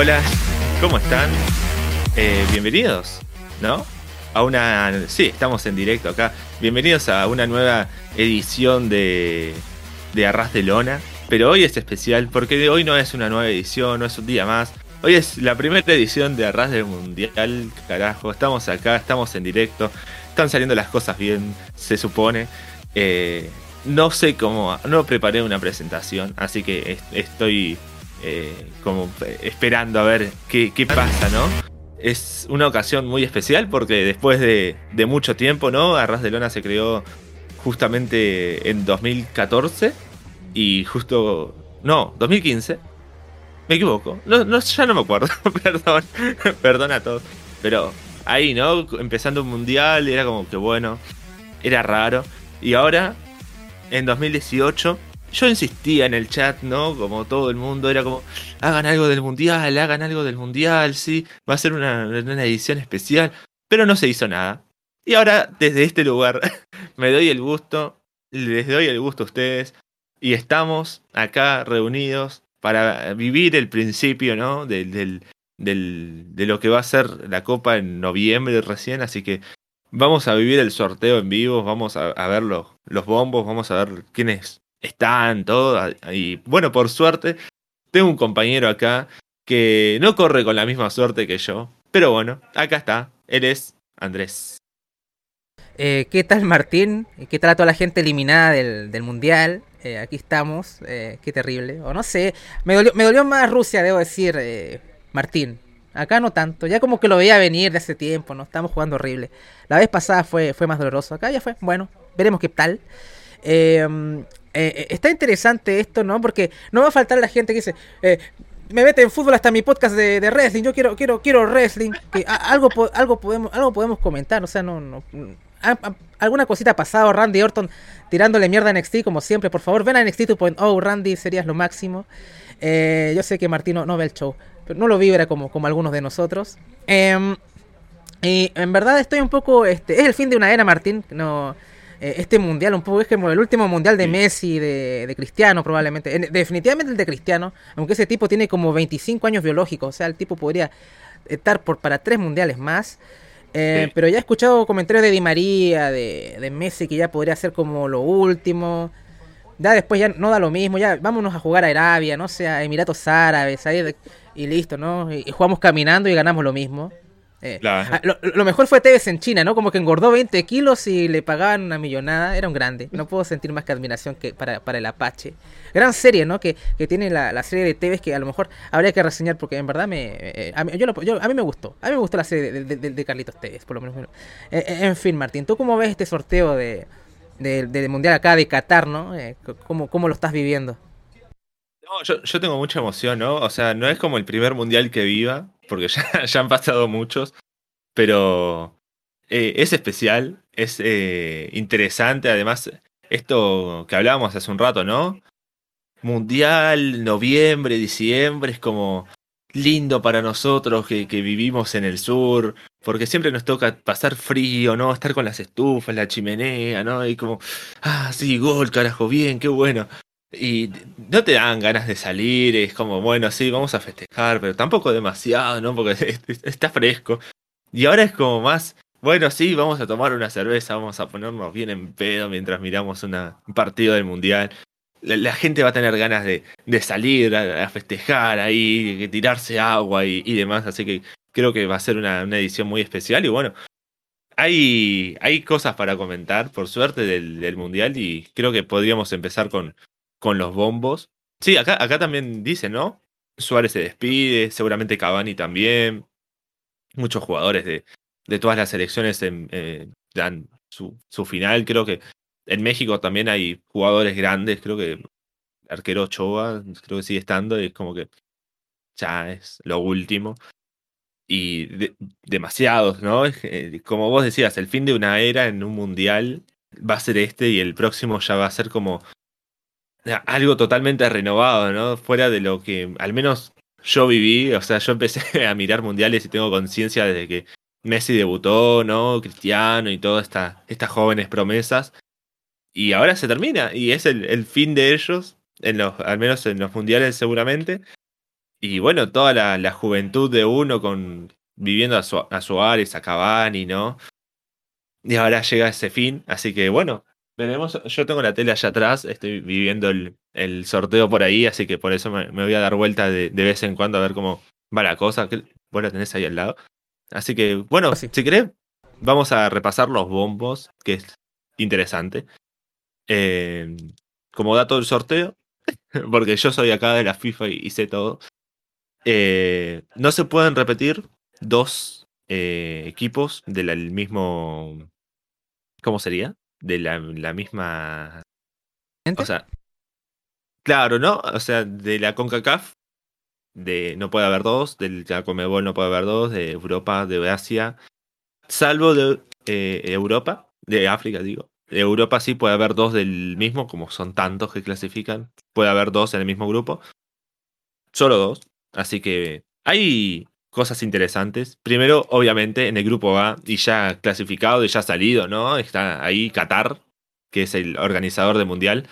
Hola, ¿cómo están? Eh, bienvenidos, ¿no? A una. Sí, estamos en directo acá. Bienvenidos a una nueva edición de, de Arras de Lona. Pero hoy es especial porque hoy no es una nueva edición, no es un día más. Hoy es la primera edición de Arras del Mundial, carajo. Estamos acá, estamos en directo. Están saliendo las cosas bien, se supone. Eh, no sé cómo, no preparé una presentación, así que estoy eh, como esperando a ver qué, pasa, ¿no? Es una ocasión muy especial porque después de, mucho tiempo, ¿no? Arras de Lona se creó justamente en 2014 y justo... No, 2015. Me equivoco. No, ya no me acuerdo. Perdón. Perdón a todos. Pero ahí, ¿no? Empezando un mundial, era como que bueno. Era raro. Y ahora, en 2018, yo insistía en el chat, ¿no? Como todo el mundo, era como, hagan algo del mundial, hagan algo del mundial, sí, va a ser una, edición especial, pero no se hizo nada. Y ahora, desde este lugar, me doy el gusto, les doy el gusto a ustedes, y estamos acá reunidos para vivir el principio, ¿no? Del, de lo que va a ser la Copa en noviembre recién, así que vamos a vivir el sorteo en vivo, vamos a, ver los, los bombos, vamos a ver quiénes están, todo. Y bueno, por suerte, tengo un compañero acá que no corre con la misma suerte que yo. Pero bueno, acá está. Él es Andrés. Eh, ¿Qué tal Martín? ¿Qué tal a toda la gente eliminada del, Mundial? Eh, aquí estamos. Eh, qué terrible. O no sé. Me dolió, me dolió más Rusia, debo decir, Martín. Acá no tanto. Ya como que lo veía venir de hace tiempo, ¿no? Estamos jugando horrible. La vez pasada fue, fue más doloroso. Acá ya fue. Bueno, veremos qué tal. Eh, eh, está interesante esto, ¿no? Porque no va a faltar la gente que dice, eh, me mete en fútbol hasta mi podcast de, wrestling, yo quiero, quiero, quiero wrestling, algo, algo podemos, algo podemos comentar, o sea, no, no, alguna cosita ha pasado, Randy Orton tirándole mierda a NXT como siempre, por favor, ven a NXT 2.0, Randy, serías lo máximo. yo sé que Martino no ve el show, pero no lo vibra como, como algunos de nosotros. Em, y en verdad estoy un poco, este, es el fin de una era, Martín, no eh, este mundial un poco es como el último mundial de Messi, de, de Cristiano probablemente. definitivamente el de Cristiano, aunque ese tipo tiene como 25 años biológicos, o sea, el tipo podría estar por para tres mundiales más. Eh, pero ya he escuchado comentarios de Di María, de, de, Messi, que ya podría ser como lo último. Ya después ya no da lo mismo, ya vámonos a jugar a Arabia, no sé, a Emiratos Árabes, ahí y listo, ¿no? y jugamos caminando y ganamos lo mismo. Eh, ah, lo, mejor fue Tevez en China, ¿no? Como que engordó 20 kilos y le pagaban una millonada. Era un grande. No puedo sentir más que admiración que para, para el Apache. Gran serie, ¿no? Que, que tiene la, serie de Tevez que a lo mejor habría que reseñar porque en verdad me, eh, a, mí, yo, a mí me gustó. A mí me gustó la serie de, Carlitos Tevez, por lo menos. Eh, en fin, Martín, ¿tú cómo ves este sorteo de, del Mundial acá de Qatar, ¿no? ¿cómo, ¿Cómo lo estás viviendo? No, yo, yo tengo mucha emoción, ¿no? O sea, no es como el primer Mundial que viva porque ya, han pasado muchos, pero eh, es especial, es eh, interesante, además, esto que hablábamos hace un rato, ¿no? Mundial, noviembre, diciembre, es como lindo para nosotros que, que, vivimos en el sur, porque siempre nos toca pasar frío, ¿no? Estar con las estufas, la chimenea, ¿no? Y como, ah, sí, gol, carajo, bien, qué bueno. Y no te dan ganas de salir, es como, bueno, sí, vamos a festejar, pero tampoco demasiado, ¿no? Porque está fresco. Y ahora es como más, bueno, sí, vamos a tomar una cerveza, vamos a ponernos bien en pedo mientras miramos una, un partido del Mundial. La, gente va a tener ganas de, de salir a, festejar ahí, de tirarse agua y, demás, así que creo que va a ser una, edición muy especial y bueno, hay, hay cosas para comentar, por suerte, del Mundial y creo que podríamos empezar con, con los bombos. Sí, acá, acá también dice, ¿no? Suárez se despide, seguramente Cavani también. Muchos jugadores de, de todas las selecciones eh, dan su, su final. Creo que en México también hay jugadores grandes, creo que arquero Ochoa, creo que sigue estando, es como que ya es lo último. Y demasiados, ¿no? Eh, como vos decías, el fin de una era en un mundial va a ser este y el próximo ya va a ser como algo totalmente renovado, ¿no? Fuera de lo que al menos yo viví, o sea, yo empecé a mirar mundiales y tengo conciencia desde que Messi debutó, ¿no? Cristiano y todas esta, estas jóvenes promesas. Y ahora se termina, y es el, fin de ellos, en los, al menos en los mundiales seguramente. Y bueno, toda la, juventud de uno con viviendo a, su, a Suárez, a Cavani, ¿no? Y ahora llega ese fin, así que bueno, veremos. Yo tengo la tele allá atrás, estoy viviendo el, sorteo por ahí, así que por eso me, voy a dar vuelta de, vez en cuando a ver cómo va la cosa. Vos la tenés ahí al lado. Así que, bueno, si querés, vamos a repasar los bombos, que es interesante. Eh, como dato del sorteo, porque yo soy acá de la FIFA y, sé todo. Eh, no se pueden repetir dos eh, equipos del mismo. ¿Cómo sería? De la, misma. O sea. Claro, ¿no? O sea, de la CONCACAF de no puede haber dos, del Comebol no puede haber dos, de Europa, de Asia, salvo de eh, Europa, de África digo. De Europa sí puede haber dos del mismo, como son tantos que clasifican, puede haber dos en el mismo grupo. Solo dos. Así que hay cosas interesantes. Primero, obviamente, en el grupo A, y ya clasificado y ya salido, ¿no? Está ahí Qatar, que es el organizador del mundial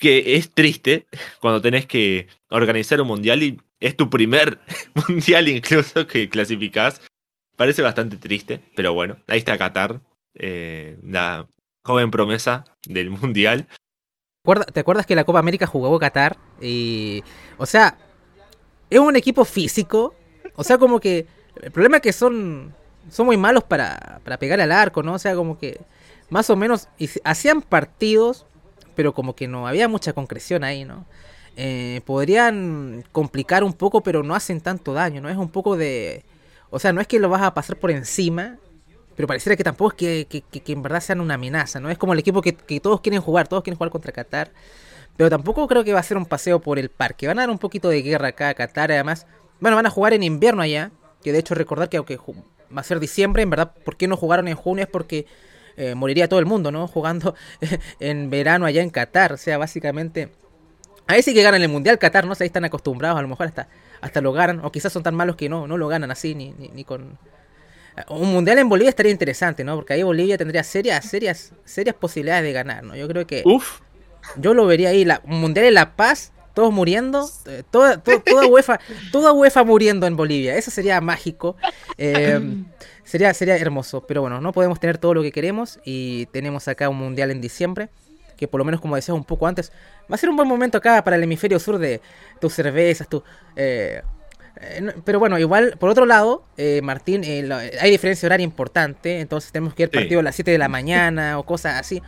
que es triste cuando tenés que organizar un mundial y es tu primer mundial incluso que clasificás. Parece bastante triste, pero bueno, ahí está Qatar, eh, la joven promesa del mundial. ¿Te acuerdas que la Copa América jugó Qatar? Y, o sea, es un equipo físico. O sea, como que el problema es que son, son muy malos para, para pegar al arco, ¿no? O sea, como que más o menos hacían partidos pero como que no había mucha concreción ahí, ¿no? Eh, podrían complicar un poco, pero no hacen tanto daño, ¿no? Es un poco de... O sea, no es que lo vas a pasar por encima, pero pareciera que tampoco es que, en verdad sean una amenaza, ¿no? Es como el equipo que, todos quieren jugar, todos quieren jugar contra Qatar, pero tampoco creo que va a ser un paseo por el parque. Van a dar un poquito de guerra acá a Qatar, además, bueno, van a jugar en invierno allá, que de hecho recordar que aunque va a ser diciembre, en verdad, ¿por qué no jugaron en junio? Es porque eh, moriría todo el mundo, ¿no? Jugando en verano allá en Qatar. O sea, básicamente... Ahí sí que ganan el Mundial Qatar, ¿no? sé, ahí están acostumbrados, a lo mejor hasta, hasta lo ganan. O quizás son tan malos que no, no lo ganan así, ni, ni, con... Un mundial en Bolivia estaría interesante, ¿no? Porque ahí Bolivia tendría serias, serias, serias posibilidades de ganar, ¿no? Yo creo que. Uf. Yo lo vería ahí. La, un mundial en La Paz, todos muriendo. Eh, toda, toda, UEFA, toda UEFA muriendo en Bolivia. Eso sería mágico. Eh, Sería, sería hermoso, pero bueno, no podemos tener todo lo que queremos y tenemos acá un mundial en diciembre, que por lo menos como decías un poco antes, va a ser un buen momento acá para el hemisferio sur de tus cervezas, tu... Eh, eh, pero bueno, igual, por otro lado, eh, Martín, hay diferencia horaria importante, entonces tenemos que ir partido a las 7 de la mañana o cosas así.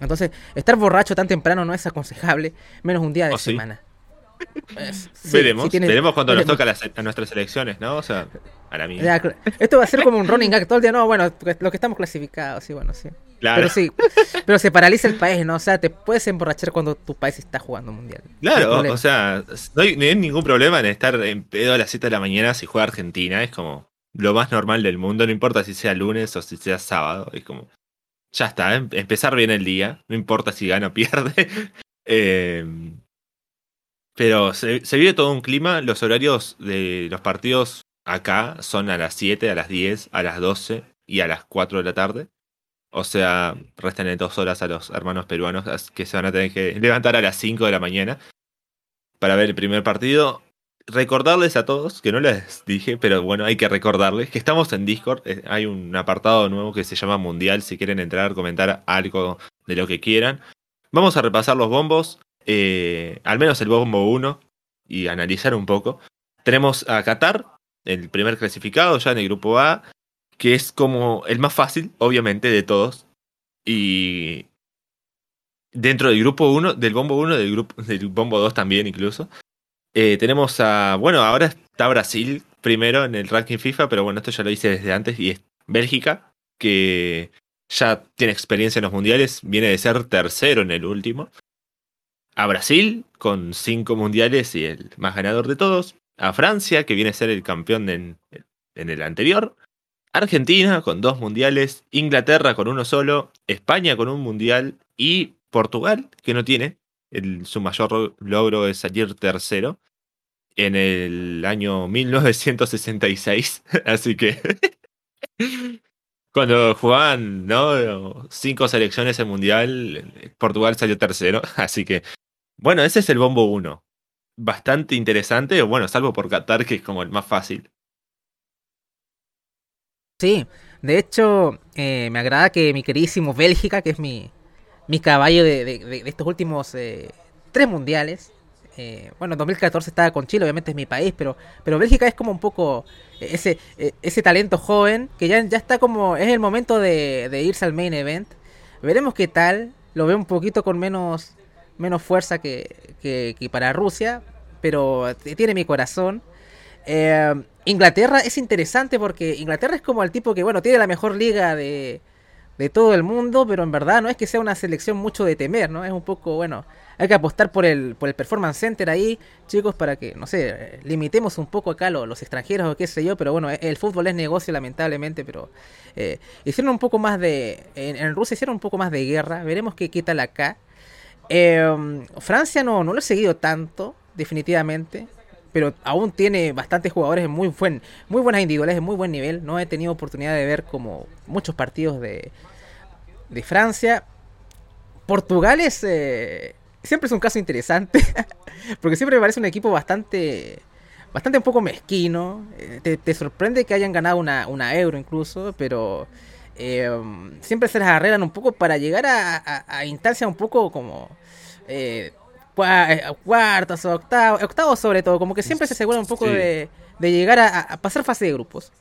Entonces, estar borracho tan temprano no es aconsejable, menos un día de oh, semana. veremos, veremos cuando nos toca a nuestras elecciones, ¿no? O sea, a la mía. esto va a ser como un running gag todo el día, no, bueno, lo que estamos clasificados, sí, bueno, sí. Claro. Pero sí, pero se paraliza el país, ¿no? O sea, te puedes emborrachar cuando tu país está jugando mundial. Claro, o sea, no hay, ningún problema en estar en pedo a las 7 de la mañana si juega Argentina, es como lo más normal del mundo, no importa si sea lunes o si sea sábado, es como, ya está, em, empezar bien el día, no importa si gana o pierde. eh, pero se, vive todo un clima. Los horarios de los partidos acá son a las 7, a las 10, a las 12 y a las 4 de la tarde. O sea, restan dos horas a los hermanos peruanos que se van a tener que levantar a las 5 de la mañana para ver el primer partido. Recordarles a todos, que no les dije, pero bueno, hay que recordarles que estamos en Discord. Eh, hay un apartado nuevo que se llama Mundial. Si quieren entrar, comentar algo de lo que quieran. Vamos a repasar los bombos. Eh, al menos el bombo 1 y analizar un poco. Tenemos a Qatar, el primer clasificado ya en el grupo A, que es como el más fácil, obviamente, de todos. Y dentro del grupo 1, del bombo 1, del, grupo, del bombo 2 también incluso. Eh, tenemos a, bueno, ahora está Brasil primero en el ranking FIFA, pero bueno, esto ya lo hice desde antes, y es Bélgica, que ya tiene experiencia en los mundiales, viene de ser tercero en el último. A Brasil con cinco mundiales y el más ganador de todos, a Francia, que viene a ser el campeón en, el anterior, Argentina con dos mundiales, Inglaterra con uno solo, España con un mundial. Y Portugal, que no tiene, su mayor logro es salir tercero en el año 1966, así que cuando jugaban ¿no? cinco selecciones en mundial, Portugal salió tercero, así que bueno, ese es el bombo 1. bastante interesante, bueno, salvo por Qatar, que es como el más fácil. Sí, de hecho, eh, me agrada que mi queridísimo Bélgica, que es mi, mi caballo de, estos últimos eh, tres mundiales, eh, bueno, 2014 estaba con Chile, obviamente es mi país, pero, pero Bélgica es como un poco ese, ese talento joven que ya, ya está como, es el momento de, de irse al main event. Veremos qué tal, lo veo un poquito con menos, menos fuerza que, que, para Rusia, pero tiene mi corazón. Eh, Inglaterra es interesante porque Inglaterra es como el tipo que, bueno, tiene la mejor liga de, de todo el mundo, pero en verdad no es que sea una selección mucho de temer, ¿no? Es un poco, bueno, hay que apostar por el, por el Performance Center ahí, chicos, para que, no sé, limitemos un poco acá los, los extranjeros o qué sé yo, pero bueno, el fútbol es negocio lamentablemente, pero eh, hicieron un poco más de, en, Rusia hicieron un poco más de guerra, veremos qué, qué tal acá. Em, Francia no, no lo he seguido tanto, definitivamente, pero aún tiene bastantes jugadores muy, buen, muy buenas individuales, de muy buen nivel. No he tenido oportunidad de ver como muchos partidos de, de Francia. Portugal es, eh, siempre es un caso interesante, porque siempre me parece un equipo bastante, bastante un poco mezquino. Eh, te, sorprende que hayan ganado una, una euro incluso, pero eh, siempre se les arreglan un poco para llegar a, a, instancias un poco como eh, cuartos o octavos, octavos sobre todo, como que siempre se asegura un poco de, de, llegar a, pasar fase de grupos.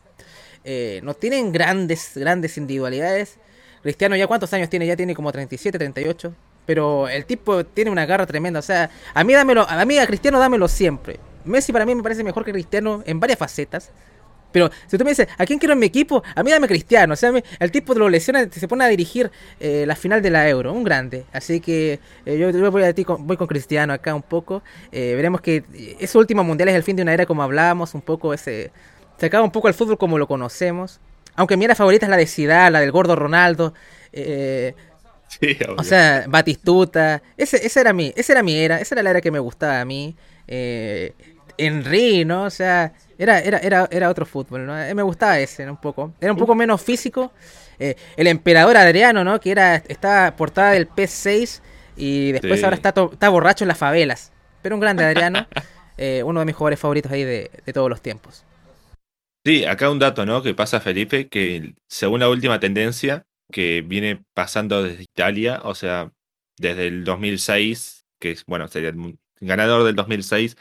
no tienen grandes, grandes individualidades. Cristiano ya cuántos años tiene, ya tiene como 37, 38. Pero el tipo tiene una garra tremenda. O sea, a mí dámelo, a mí a Cristiano dámelo siempre. Messi para mí me parece mejor que Cristiano en varias facetas. Pero si tú me dices, ¿a quién quiero en mi equipo? A mí dame Cristiano. O sea, el tipo lo lesiona, se pone a dirigir eh, la final de la Euro. Un grande. Así que eh, yo, voy, a ti con, voy con Cristiano acá un poco. Eh, veremos que ese último mundial es el fin de una era como hablábamos. Un poco ese... Se acaba un poco el fútbol como lo conocemos. Aunque mi era favorita es la de Zidane, la del gordo Ronaldo. Eh, o sea, Batistuta. Ese, ese era mi, esa era mi era, esa era la era que me gustaba a mí. Eh, Henry, ¿no? O sea, era, era, era, era otro fútbol, ¿no? Eh, me gustaba ese, Un poco. Era un poco menos físico. Eh, el emperador Adriano, ¿no? Que era, estaba portada del P6 y después ahora está, está borracho en las favelas. Pero un grande Adriano. Eh, uno de mis jugadores favoritos ahí de, de todos los tiempos. Sí, acá un dato, ¿no? Que pasa Felipe, que según la última tendencia, que viene pasando desde Italia, o sea, desde el 2006, que es, bueno, sería el ganador del 2006.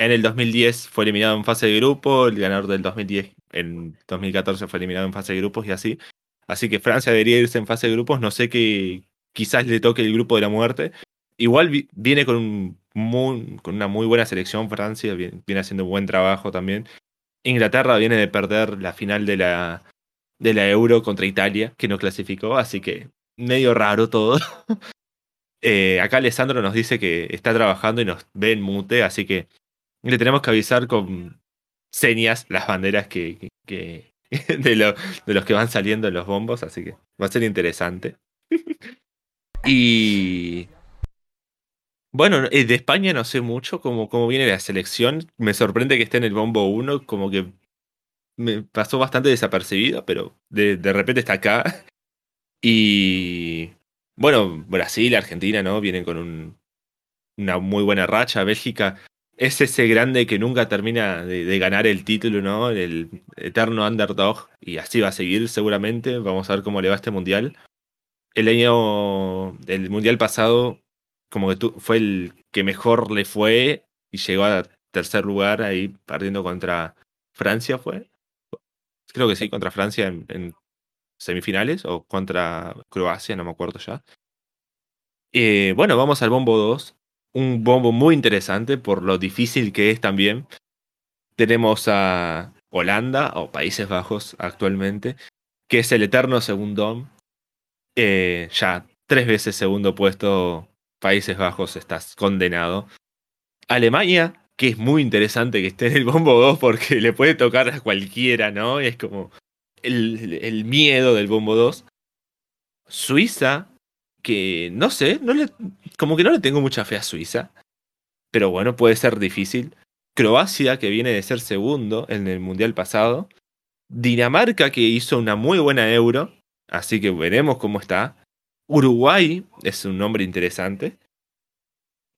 En el 2010 fue eliminado en fase de grupo, el ganador del 2010 en 2014 fue eliminado en fase de grupos y así. Así que Francia debería irse en fase de grupos, no sé que quizás le toque el grupo de la muerte. Igual viene con, con una muy buena selección Francia, viene, haciendo un buen trabajo también. Inglaterra viene de perder la final de la, de la Euro contra Italia, que no clasificó, así que medio raro todo. eh, acá Alessandro nos dice que está trabajando y nos ve en mute, así que le tenemos que avisar con señas las banderas que, que, de, lo, de, los que van saliendo en los bombos, así que va a ser interesante. y bueno, eh, de España no sé mucho cómo, cómo viene la selección. Me sorprende que esté en el bombo 1, como que me pasó bastante desapercibido, pero de, de repente está acá. Y bueno, Brasil, Argentina, ¿no? Vienen con un, una muy buena racha. Bélgica es ese grande que nunca termina de, ganar el título, ¿no? El eterno underdog. Y así va a seguir seguramente. Vamos a ver cómo le va este mundial. El año, el mundial pasado, como que fue el que mejor le fue y llegó a tercer lugar ahí perdiendo contra Francia, fue creo que sí, contra Francia en, semifinales o contra Croacia, no me acuerdo ya. Eh, bueno, vamos al bombo 2. Un bombo muy interesante por lo difícil que es también. Tenemos a Holanda o Países Bajos actualmente, que es el eterno segundo. Eh, ya tres veces segundo puesto, Países Bajos, estás condenado. Alemania, que es muy interesante que esté en el bombo 2 porque le puede tocar a cualquiera, ¿no? Es como el, el miedo del bombo 2. Suiza, que no sé, no le, como que no le tengo mucha fe a Suiza, pero bueno, puede ser difícil. Croacia, que viene de ser segundo en el Mundial pasado. Dinamarca, que hizo una muy buena euro, así que veremos cómo está. Uruguay es un nombre interesante.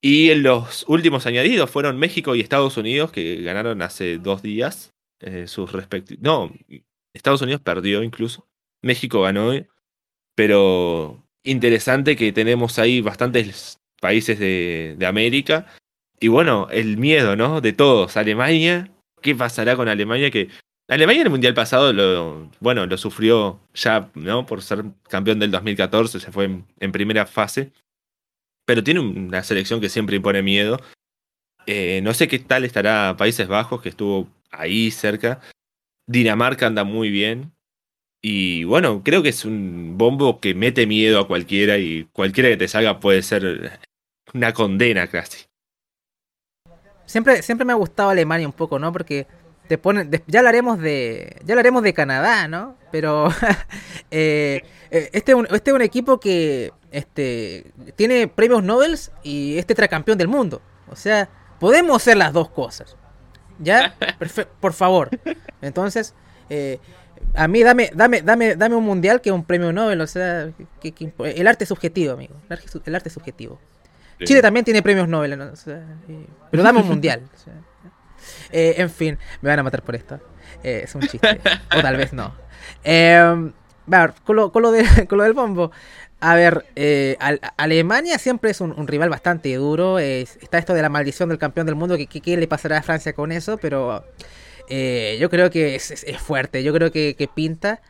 Y en los últimos añadidos fueron México y Estados Unidos, que ganaron hace dos días eh, sus respectivos. No, Estados Unidos perdió incluso. México ganó. Pero interesante que tenemos ahí bastantes países de, América. Y bueno, el miedo, ¿no? De todos. Alemania. ¿Qué pasará con Alemania? Que Alemania en el Mundial pasado lo, bueno, lo sufrió ya, ¿no? Por ser campeón del 2014, se fue en primera fase pero tiene una selección que siempre impone miedo. Eh, no sé qué tal estará Países Bajos, que estuvo ahí cerca. Dinamarca anda muy bien. Y bueno, creo que es un bombo que mete miedo a cualquiera y cualquiera que te salga puede ser una condena casi. Siempre, siempre me ha gustado Alemania un poco, ¿no? Porque te ponen, ya hablaremos de, ya hablaremos de Canadá, ¿no? Pero eh, eh, este, este es un equipo que este, tiene premios Nobel y es tetracampeón del mundo. O sea, podemos hacer las dos cosas. ¿Ya? por favor. Entonces, eh, a mí dame, dame, dame, dame un mundial que un premio Nobel. O sea, el arte es subjetivo, amigo. El arte, es subjetivo. Chile también tiene premios Nobel, pero dame un mundial. Eh, en fin, me van a matar por esto. Eh, es un chiste. o tal vez no. con, lo, con, lo con lo del bombo. A ver, eh, Alemania siempre es un, rival bastante duro. está esto de la maldición del campeón del mundo. ¿Qué, le pasará a Francia con eso? Pero eh, yo creo que es, fuerte. Yo creo que, pinta.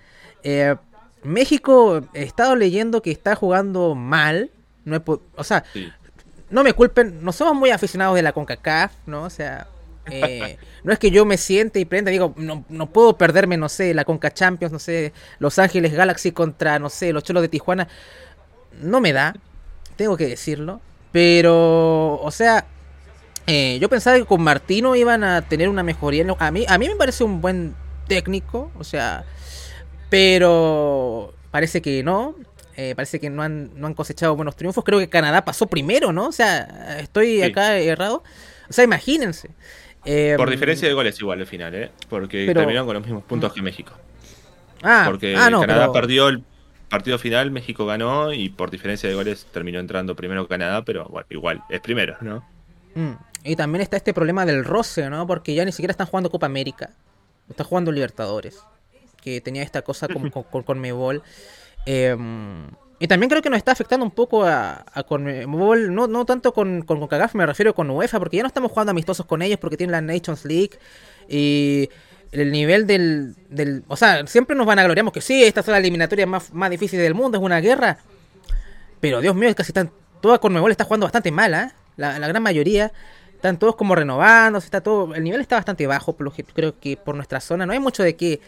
Eh, México, he estado leyendo que está jugando mal. No o sea, no me culpen. No somos muy aficionados de la CONCACAF, ¿no? O sea, no es que yo me siente y prenda, digo, no, no, puedo perderme, no sé, la Conca Champions, no sé, Los Ángeles Galaxy contra, no sé, los Cholos de Tijuana no me da, tengo que decirlo. Pero, o sea, eh, yo pensaba que con Martino iban a tener una mejoría. A mí, a mí me parece un buen técnico, o sea, pero parece que no. Eh, parece que no han, no han cosechado buenos triunfos. Creo que Canadá pasó primero, ¿no? O sea, estoy acá errado. O sea, imagínense. Por em, diferencia de goles igual al final, ¿eh? Porque terminaron con los mismos puntos que México. Ah, porque ah, Canadá perdió el partido final México ganó y por diferencia de goles terminó entrando primero Canadá, pero bueno, igual, es primero, ¿no? Mm, y también está este problema del roce, ¿no? Porque ya ni siquiera están jugando Copa América, están jugando Libertadores, que tenía esta cosa con, con, con Mebol. Em, y también creo que nos está afectando un poco a, a Conmebol, no, no tanto con, con, con me refiero con UEFA, porque ya no estamos jugando amistosos con ellos porque tienen la Nations League y el nivel del, del... O sea, siempre nos van a gloriamos que sí, esta es la eliminatoria más, más difícil del mundo, es una guerra. Pero Dios mío, casi están... Toda Conmebol está jugando bastante mal, ¿eh? la, la, gran mayoría. Están todos como renovándose, está todo... El nivel está bastante bajo, por lo que creo que por nuestra zona. No hay mucho de qué,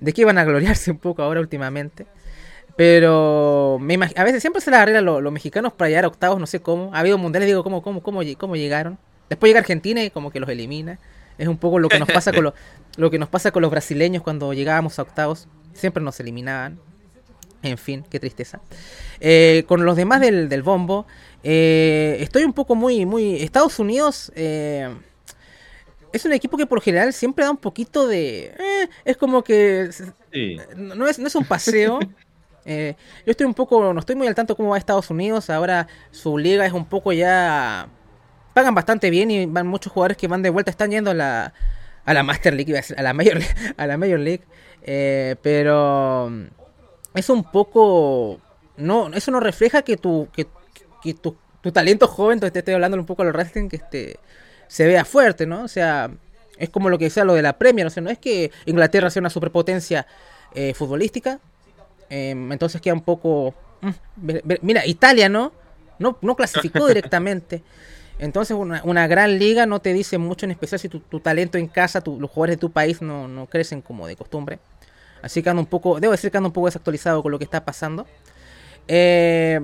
de qué van a gloriarse un poco ahora últimamente. Pero me a veces siempre se les arregla los mexicanos para llegar a octavos, no sé cómo. Ha habido mundiales, digo, ¿cómo, cómo, cómo, cómo llegaron? Después llega Argentina y como que los elimina. Es un poco lo que nos pasa con los, lo que nos pasa con los brasileños cuando llegábamos a octavos. Siempre nos eliminaban. En fin, qué tristeza. Eh, con los demás del, del bombo, eh, estoy un poco muy, muy. Estados Unidos eh, es un equipo que por general siempre da un poquito de. es como que. No, es, no es un paseo. yo estoy un poco. No estoy muy al tanto cómo va Estados Unidos. Ahora su liga es un poco ya pagan bastante bien y van muchos jugadores que van de vuelta, están yendo a la, a la Master League, a la Major, a la Major League, eh, pero es un poco, no, eso no refleja que tu, que, tu, talento joven, te estoy hablando un poco a los wrestling, que este, se vea fuerte, ¿no? O sea, es como lo que sea lo de la Premier, o sea, no es que Inglaterra sea una superpotencia eh, futbolística, em, entonces queda un poco... Mm, mira, Italia, ¿no? No, no clasificó directamente. Entonces una, gran liga no te dice mucho, en especial si tu, talento en casa, los jugadores de tu país no, crecen como de costumbre. Así que ando un poco, debo decir que ando un poco desactualizado con lo que está pasando. Eh,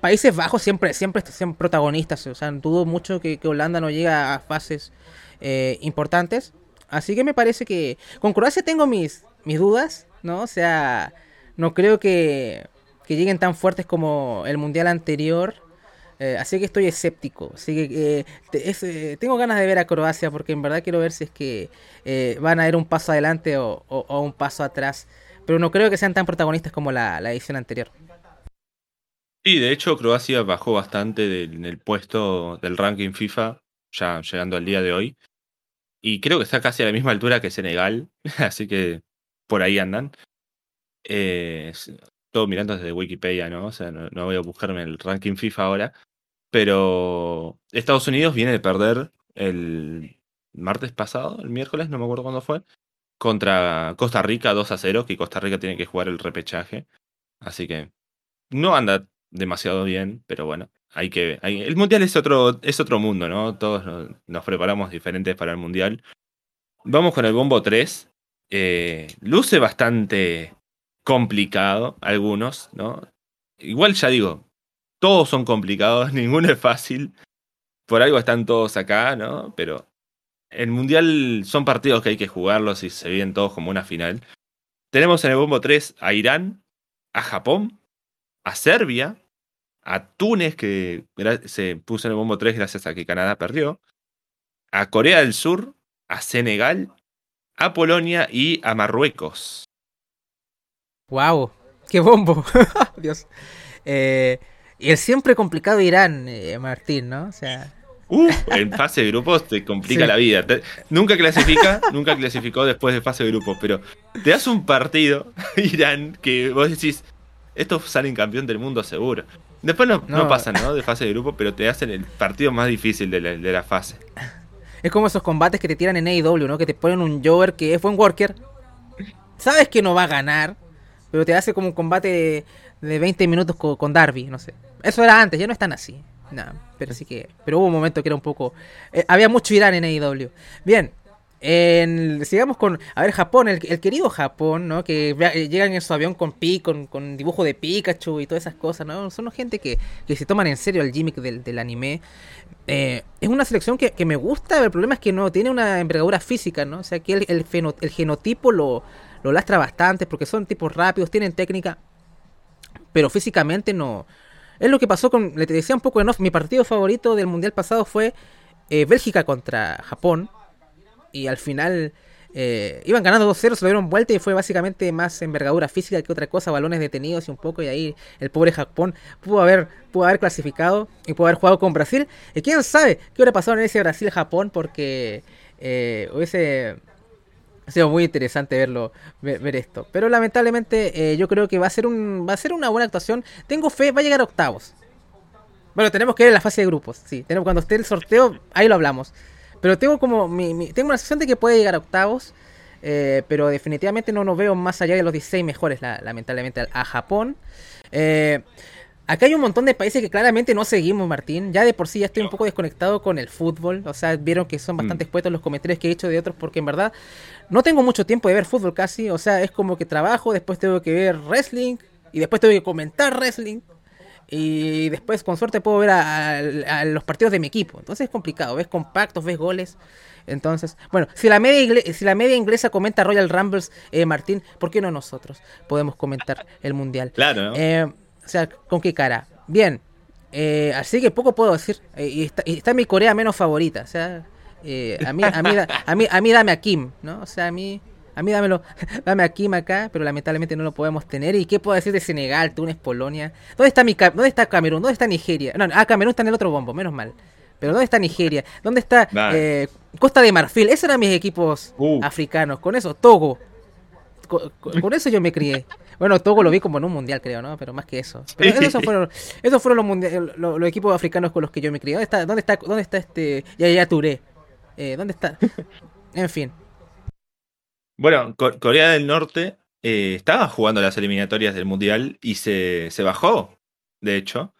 Países Bajos siempre, siempre son protagonistas. O sea, dudo mucho que, Holanda no llegue a fases eh, importantes. Así que me parece que con Croacia tengo mis, mis dudas, ¿no? O sea, no creo que, que lleguen tan fuertes como el mundial anterior. Eh, así que estoy escéptico. Así que eh, eh, tengo ganas de ver a Croacia porque en verdad quiero ver si es que van a ir un paso adelante o, un paso atrás. Pero no creo que sean tan protagonistas como la, edición anterior. Sí, de hecho Croacia bajó bastante en el puesto del ranking FIFA, ya llegando al día de hoy. Y creo que está casi a la misma altura que Senegal, así que por ahí andan. Eh, todo mirando desde Wikipedia, ¿no? O sea, no, no, voy a buscarme el ranking FIFA ahora. Pero Estados Unidos viene de perder el martes pasado, el miércoles, no me acuerdo cuándo fue, contra Costa Rica 2 a 0, que Costa Rica tiene que jugar el repechaje. Así que no anda demasiado bien, pero bueno, hay que el mundial es otro es otro mundo, ¿no? Todos nos, preparamos diferentes para el mundial. Vamos con el bombo 3. Eh, luce bastante complicado algunos, ¿no? Igual ya digo, todos son complicados, ninguno es fácil. Por algo están todos acá, ¿no? Pero el mundial son partidos que hay que jugarlos y se vienen todos como una final. Tenemos en el bombo 3 a Irán, a Japón, a Serbia, a Túnez, que se puso en el bombo 3 gracias a que Canadá perdió, a Corea del Sur, a Senegal, a Polonia y a Marruecos. ¡Wow! ¡Qué bombo! Dios. Eh, y el siempre complicado Irán, eh, Martín, ¿no? O sea. Uh, en fase de grupos te complica la vida. nunca clasifica, nunca clasificó después de fase de grupos, pero te das un partido, Irán, que vos decís, estos salen campeón del mundo seguro. Después no, no. pasan, ¿no? De fase de grupo, pero te hacen el partido más difícil de la, fase. Es como esos combates que te tiran en AEW, ¿no? Que te ponen un Jover que es buen worker. Sabes que no va a ganar, pero te hace como un combate de, 20 minutos con, Darby, no sé. Eso era antes, ya no están así. No, pero sí que. Pero hubo un momento que era un poco. Eh, había mucho Irán en AEW. Bien, en, sigamos con, a ver, Japón, el, querido Japón, ¿no? Que eh, llegan en su avión con pi, con, con, dibujo de Pikachu y todas esas cosas, ¿no? Son gente que, que se toman en serio el gimmick del, del anime. Eh, es una selección que, que, me gusta, el problema es que no tiene una envergadura física, ¿no? O sea, que el, el, el genotipo lo, lo lastra bastante porque son tipos rápidos, tienen técnica, pero físicamente no. Es lo que pasó con, le decía un poco de mi partido favorito del mundial pasado fue eh, Bélgica contra Japón y al final eh, iban ganando 2-0, se lo dieron vuelta y fue básicamente más envergadura física que otra cosa, balones detenidos y un poco, y ahí el pobre Japón pudo haber, pudo haber clasificado y pudo haber jugado con Brasil. Y quién sabe qué hubiera pasado en ese Brasil-Japón porque eh, hubiese sido muy interesante verlo, ver, esto. Pero lamentablemente eh, yo creo que va a ser un, va a ser una buena actuación. Tengo fe, va a llegar a octavos. Bueno, tenemos que ir en la fase de grupos, sí. Tenemos, cuando esté el sorteo, ahí lo hablamos. Pero tengo como mi, tengo una sensación de que puede llegar a octavos. Eh, pero definitivamente no nos veo más allá de los 16 mejores, lamentablemente, a Japón. Eh, acá hay un montón de países que claramente no seguimos, Martín. Ya de por sí ya estoy un poco desconectado con el fútbol. O sea, vieron que son bastante expuestos mm. los comentarios que he hecho de otros, porque en verdad no tengo mucho tiempo de ver fútbol casi. O sea, es como que trabajo, después tengo que ver wrestling y después tengo que comentar wrestling. Y después, con suerte, puedo ver a, los partidos de mi equipo. Entonces es complicado. Ves compactos, ves goles. Entonces, bueno, si la media, si la media inglesa comenta Royal Rumbles, eh, Martín, ¿por qué no nosotros podemos comentar el mundial? Claro. Eh, o sea, ¿con qué cara? Bien. Eh, así que poco puedo decir. y, está, mi Corea menos favorita. O sea, a, mí, a, mí, a, mí, a mí dame a Kim, ¿no? O sea, a mí a mí dámelo, dame aquí, acá, pero lamentablemente no lo podemos tener. ¿Y qué puedo decir de Senegal, Túnez, Polonia? ¿Dónde está mi dónde está Camerún? ¿Dónde está Nigeria? No, ah, Camerún está en el otro bombo, menos mal. Pero ¿dónde está Nigeria? ¿Dónde está eh, Costa de Marfil? Esos eran mis equipos uh. africanos. Con eso, Togo. Con, eso yo me crié. Bueno, Togo lo vi como en un mundial, creo, ¿no? Pero más que eso. Pero esos fueron, esos fueron los, los, equipos africanos con los que yo me crié. ¿Dónde está, dónde está, dónde está este Yaya Touré? Eh, ¿Dónde está? En fin. Bueno, Corea del Norte eh, estaba jugando las eliminatorias del Mundial y se, se bajó, de hecho,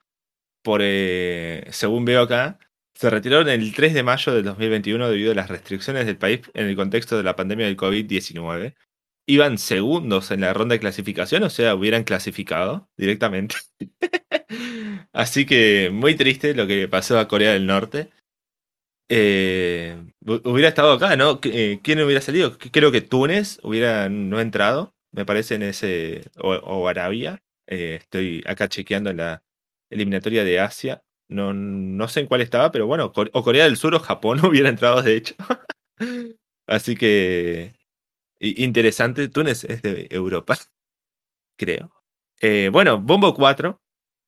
por, eh, según veo acá, se retiraron el 3 de mayo del 2021 debido a las restricciones del país en el contexto de la pandemia del COVID-19. Iban segundos en la ronda de clasificación, o sea, hubieran clasificado directamente. Así que muy triste lo que pasó a Corea del Norte. Eh, hubiera estado acá, ¿no? Eh, ¿Quién hubiera salido? Creo que Túnez hubiera no entrado, me parece, en ese. O, Arabia. Eh, estoy acá chequeando la eliminatoria de Asia. No, no sé en cuál estaba, pero bueno, o Corea del Sur o Japón hubiera entrado, de hecho. Así que. Interesante. Túnez es de Europa, creo. bueno, Bombo 4.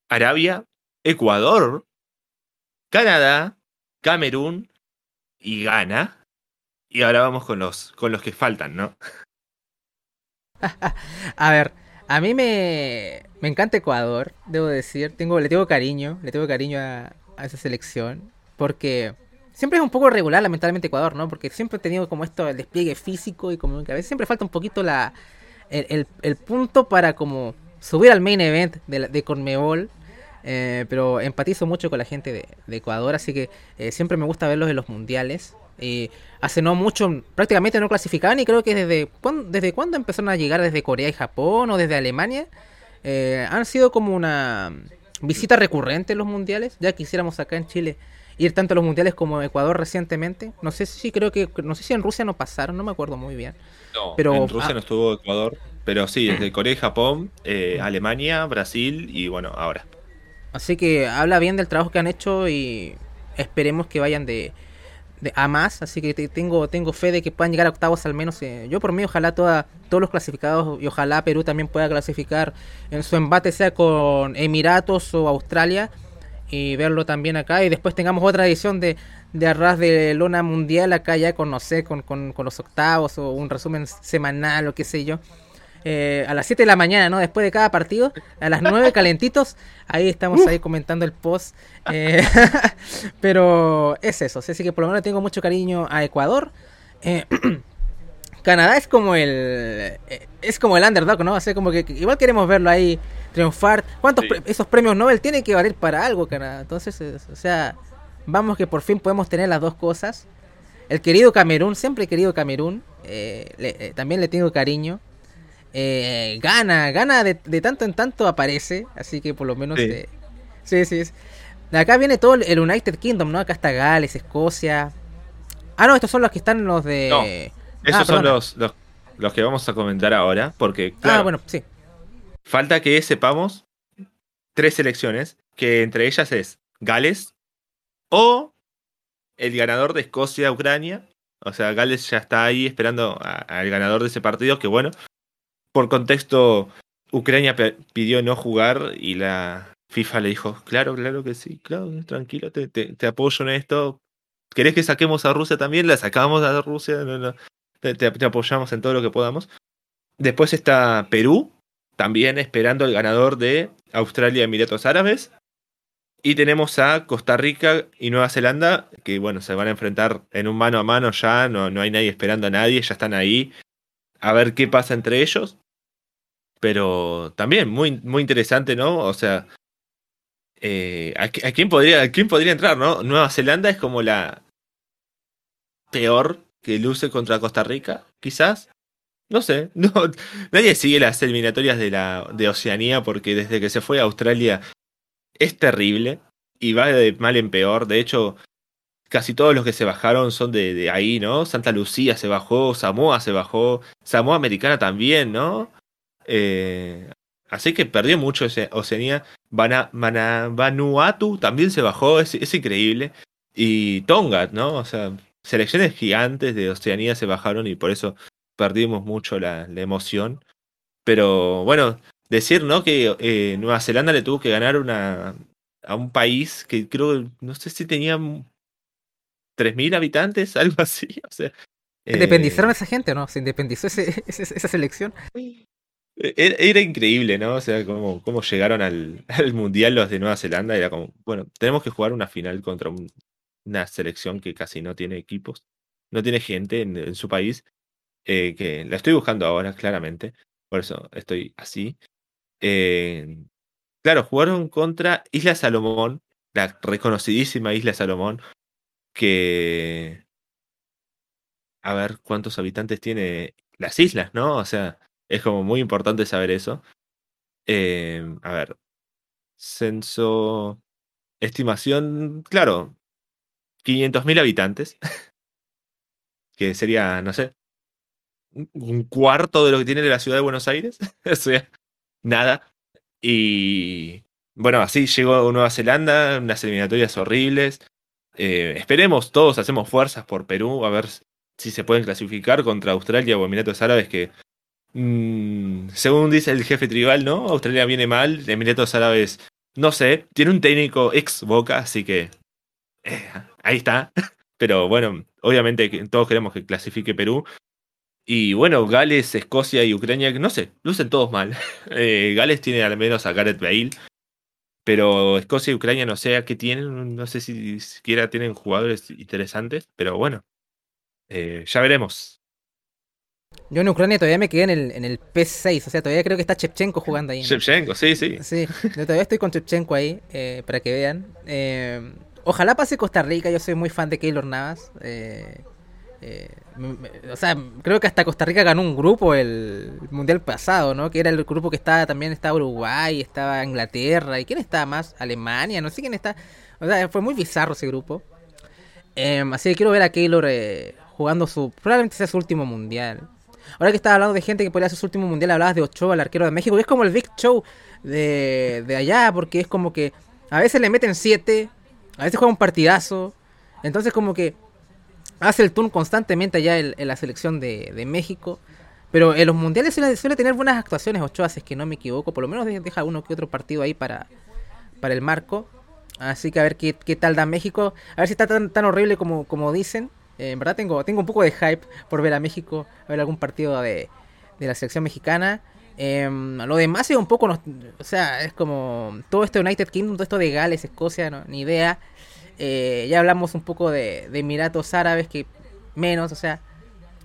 Arabia, Ecuador, Canadá, Camerún y Ghana. Y ahora vamos con los, con los que faltan, ¿no? a ver, a mí me, me encanta Ecuador, debo decir. Tengo, le tengo cariño, le tengo cariño a, a esa selección. Porque siempre es un poco regular, lamentablemente, Ecuador, ¿no? Porque siempre he tenido como esto, el despliegue físico y como que a veces siempre falta un poquito la el, el, punto para como subir al main event de, de Conmebol. Eh, pero empatizo mucho con la gente de, Ecuador, así que eh, siempre me gusta verlos en los mundiales. Y hace no mucho, prácticamente no clasificaban y creo que desde, ¿cuándo, desde cuándo empezaron a llegar, desde Corea y Japón o desde Alemania, eh, han sido como una visita recurrente en los mundiales. Ya quisiéramos acá en Chile ir tanto a los mundiales como Ecuador recientemente. No sé si creo que no sé si en Rusia no pasaron, no me acuerdo muy bien. No, pero, en Rusia ah, no estuvo Ecuador, pero sí, desde Corea y Japón, eh, Alemania, Brasil y bueno, ahora. Así que habla bien del trabajo que han hecho y esperemos que vayan de, a más. Así que tengo, tengo fe de que puedan llegar a octavos al menos. Eh, yo por mí, ojalá toda, todos los clasificados y ojalá Perú también pueda clasificar en su embate, sea con Emiratos o Australia y verlo también acá y después tengamos otra edición de, de Arras de Lona Mundial acá ya con, no sé, con, con, los octavos o un resumen semanal o qué sé yo. Eh, a las 7 de la mañana, ¿no? Después de cada partido, a las 9 calentitos, ahí estamos ahí comentando el post. Eh, pero es eso, así que por lo menos tengo mucho cariño a Ecuador. Eh, Canadá es como el es como el underdog, ¿no? O como que igual queremos verlo ahí triunfar. ¿Cuántos esos premios Nobel tienen que valer para algo, Canadá? Entonces, o sea, vamos que por fin podemos tener las dos cosas. El querido Camerún, siempre he querido Camerún, eh, eh, también le tengo cariño. Eh, gana, gana de, tanto en tanto aparece, así que por lo menos... Sí, sí, sí. De acá viene todo el United Kingdom, ¿no? Acá está Gales, Escocia. Ah, no, estos son los que están los de... No, esos ah, son los, los, los, que vamos a comentar ahora, porque... ah, bueno, sí. Falta que sepamos tres selecciones, que entre ellas es Gales o el ganador de Escocia-Ucrania. O sea, Gales ya está ahí esperando al ganador de ese partido, que bueno, por contexto, Ucrania pidió no jugar y la FIFA le dijo, claro, claro que sí, claro, tranquilo, te, te, apoyo en esto. ¿Querés que saquemos a Rusia también? La sacamos a Rusia, te apoyamos en todo lo que podamos. Después está Perú, también esperando el ganador de Australia y Emiratos Árabes. Y tenemos a Costa Rica y Nueva Zelanda, que bueno, se van a enfrentar en un mano a mano ya, no, no hay nadie esperando a nadie, ya están ahí. A ver qué pasa entre ellos. Pero también muy, muy interesante, ¿no? O sea, eh, ¿a, quién podría, ¿a quién podría entrar, no? Nueva Zelanda es como la peor que luce contra Costa Rica, quizás. No sé, no, nadie sigue las eliminatorias de, la, de Oceanía porque desde que se fue a Australia es terrible y va de mal en peor. De hecho, casi todos los que se bajaron son de, de ahí, ¿no? Santa Lucía se bajó, Samoa se bajó, Samoa Americana también, ¿no? Eh, así que perdió mucho ese Oceanía. Vanuatu también se bajó, es, es increíble. Y Tonga, ¿no? O sea, selecciones gigantes de Oceanía se bajaron y por eso perdimos mucho la, emoción. Pero bueno, decir, ¿no? Que eh, Nueva Zelanda le tuvo que ganar una, a un país que creo, no sé si tenía 3.000 habitantes, algo así. O sea, ¿Se independizaron eh, esa gente o no? ¿Se independizó esa selección? E, era, increíble, ¿no? O sea, cómo, cómo llegaron al, al, Mundial los de Nueva Zelanda. Era como, bueno, tenemos que jugar una final contra una selección que casi no tiene equipos, no tiene gente en su país. Eh, que la estoy buscando ahora, claramente, por eso estoy así. Eh, claro, jugaron contra Isla Salomón, la reconocidísima Isla Salomón, que... A ver cuántos habitantes tiene las islas, ¿no? O sea, es como muy importante saber eso. Eh, a ver, censo, estimación, claro, 500.000 habitantes, que sería, no sé, un cuarto de lo que tiene la ciudad de Buenos Aires. o sea, nada. Y bueno, así llegó Nueva Zelanda, unas eliminatorias horribles. Eh, esperemos, todos hacemos fuerzas por Perú, a ver si se pueden clasificar contra Australia o Emiratos Árabes, que mm, según dice el jefe tribal, ¿no? Australia viene mal, Emiratos Árabes no sé, tiene un técnico ex Boca, así que eh, ahí está. Pero bueno, obviamente todos queremos que clasifique Perú. Y bueno, Gales, Escocia y Ucrania, no sé, lucen todos mal. Eh, Gales tiene al menos a Gareth Bale, pero Escocia y Ucrania no sé a qué tienen, no sé si siquiera tienen jugadores interesantes, pero bueno, eh, ya veremos. Yo en Ucrania todavía me quedé en el, en el P6, o sea, todavía creo que está Chepchenko jugando ahí. Chepchenko, sí, sí. Sí, yo todavía estoy con Chepchenko ahí, eh, para que vean. ojalá pase Costa Rica, yo soy muy fan de Keylor Navas. Eh, eh, o sea, creo que hasta Costa Rica ganó un grupo el mundial pasado, ¿no? Que era el grupo que estaba también estaba Uruguay, estaba Inglaterra, ¿y quién estaba más? Alemania, no sé quién está. O sea, fue muy bizarro ese grupo. Em, así que quiero ver a Keylor eh, jugando su. Probablemente sea su último mundial. Ahora que estaba hablando de gente que podría ser su último mundial, hablabas de Ochoa, el arquero de México, es como el Big Show de, de allá, porque es como que a veces le meten 7, a veces juega un partidazo. Entonces, como que hace el turn constantemente allá en, la selección de, México. Pero en los mundiales suele, tener buenas actuaciones Ochoa, si es que no me equivoco. Por lo menos deja uno que otro partido ahí para, para el marco. Así que a ver qué, tal da México. A ver si está tan, tan horrible como, como dicen. Eh, en verdad tengo, tengo un poco de hype por ver a México, a ver algún partido de, la selección mexicana. Em, lo demás es un poco, o sea, es como todo esto de United Kingdom, todo esto de Gales, Escocia, no, ni idea. Eh, ya hablamos un poco de, Emiratos Árabes, que menos, o sea,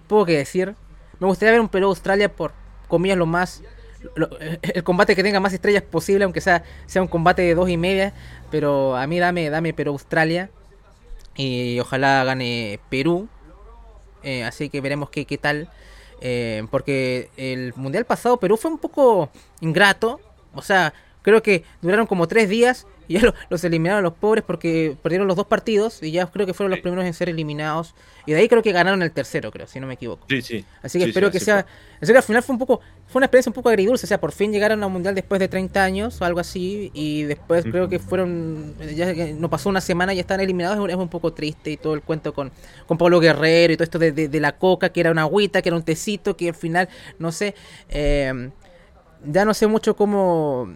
poco que decir. Me gustaría ver un Perú-Australia por comillas lo más. el combate que tenga más estrellas posible, aunque sea, sea un combate de dos y media. Pero a mí dame, dame Perú-Australia. Y ojalá gane Perú. Eh, así que veremos qué, qué tal. Eh, porque el mundial pasado Perú fue un poco ingrato. O sea, creo que duraron como tres días y ya los eliminaron los pobres porque perdieron los dos partidos y ya creo que fueron los primeros en ser eliminados. Y de ahí creo que ganaron el tercero, creo, si no me equivoco. Sí, sí. Así que espero que sea... Así que al final fue un poco... Fue una experiencia un poco agridulce. O sea, por fin llegaron a un mundial después de 30 años o algo así. Y después creo que fueron... Ya no pasó una semana y ya están eliminados. Es un poco triste y todo el cuento con, con Pablo Guerrero y todo esto de, de, la coca, que era una agüita, que era un tecito, que al final, no sé... Eh, ya no sé mucho cómo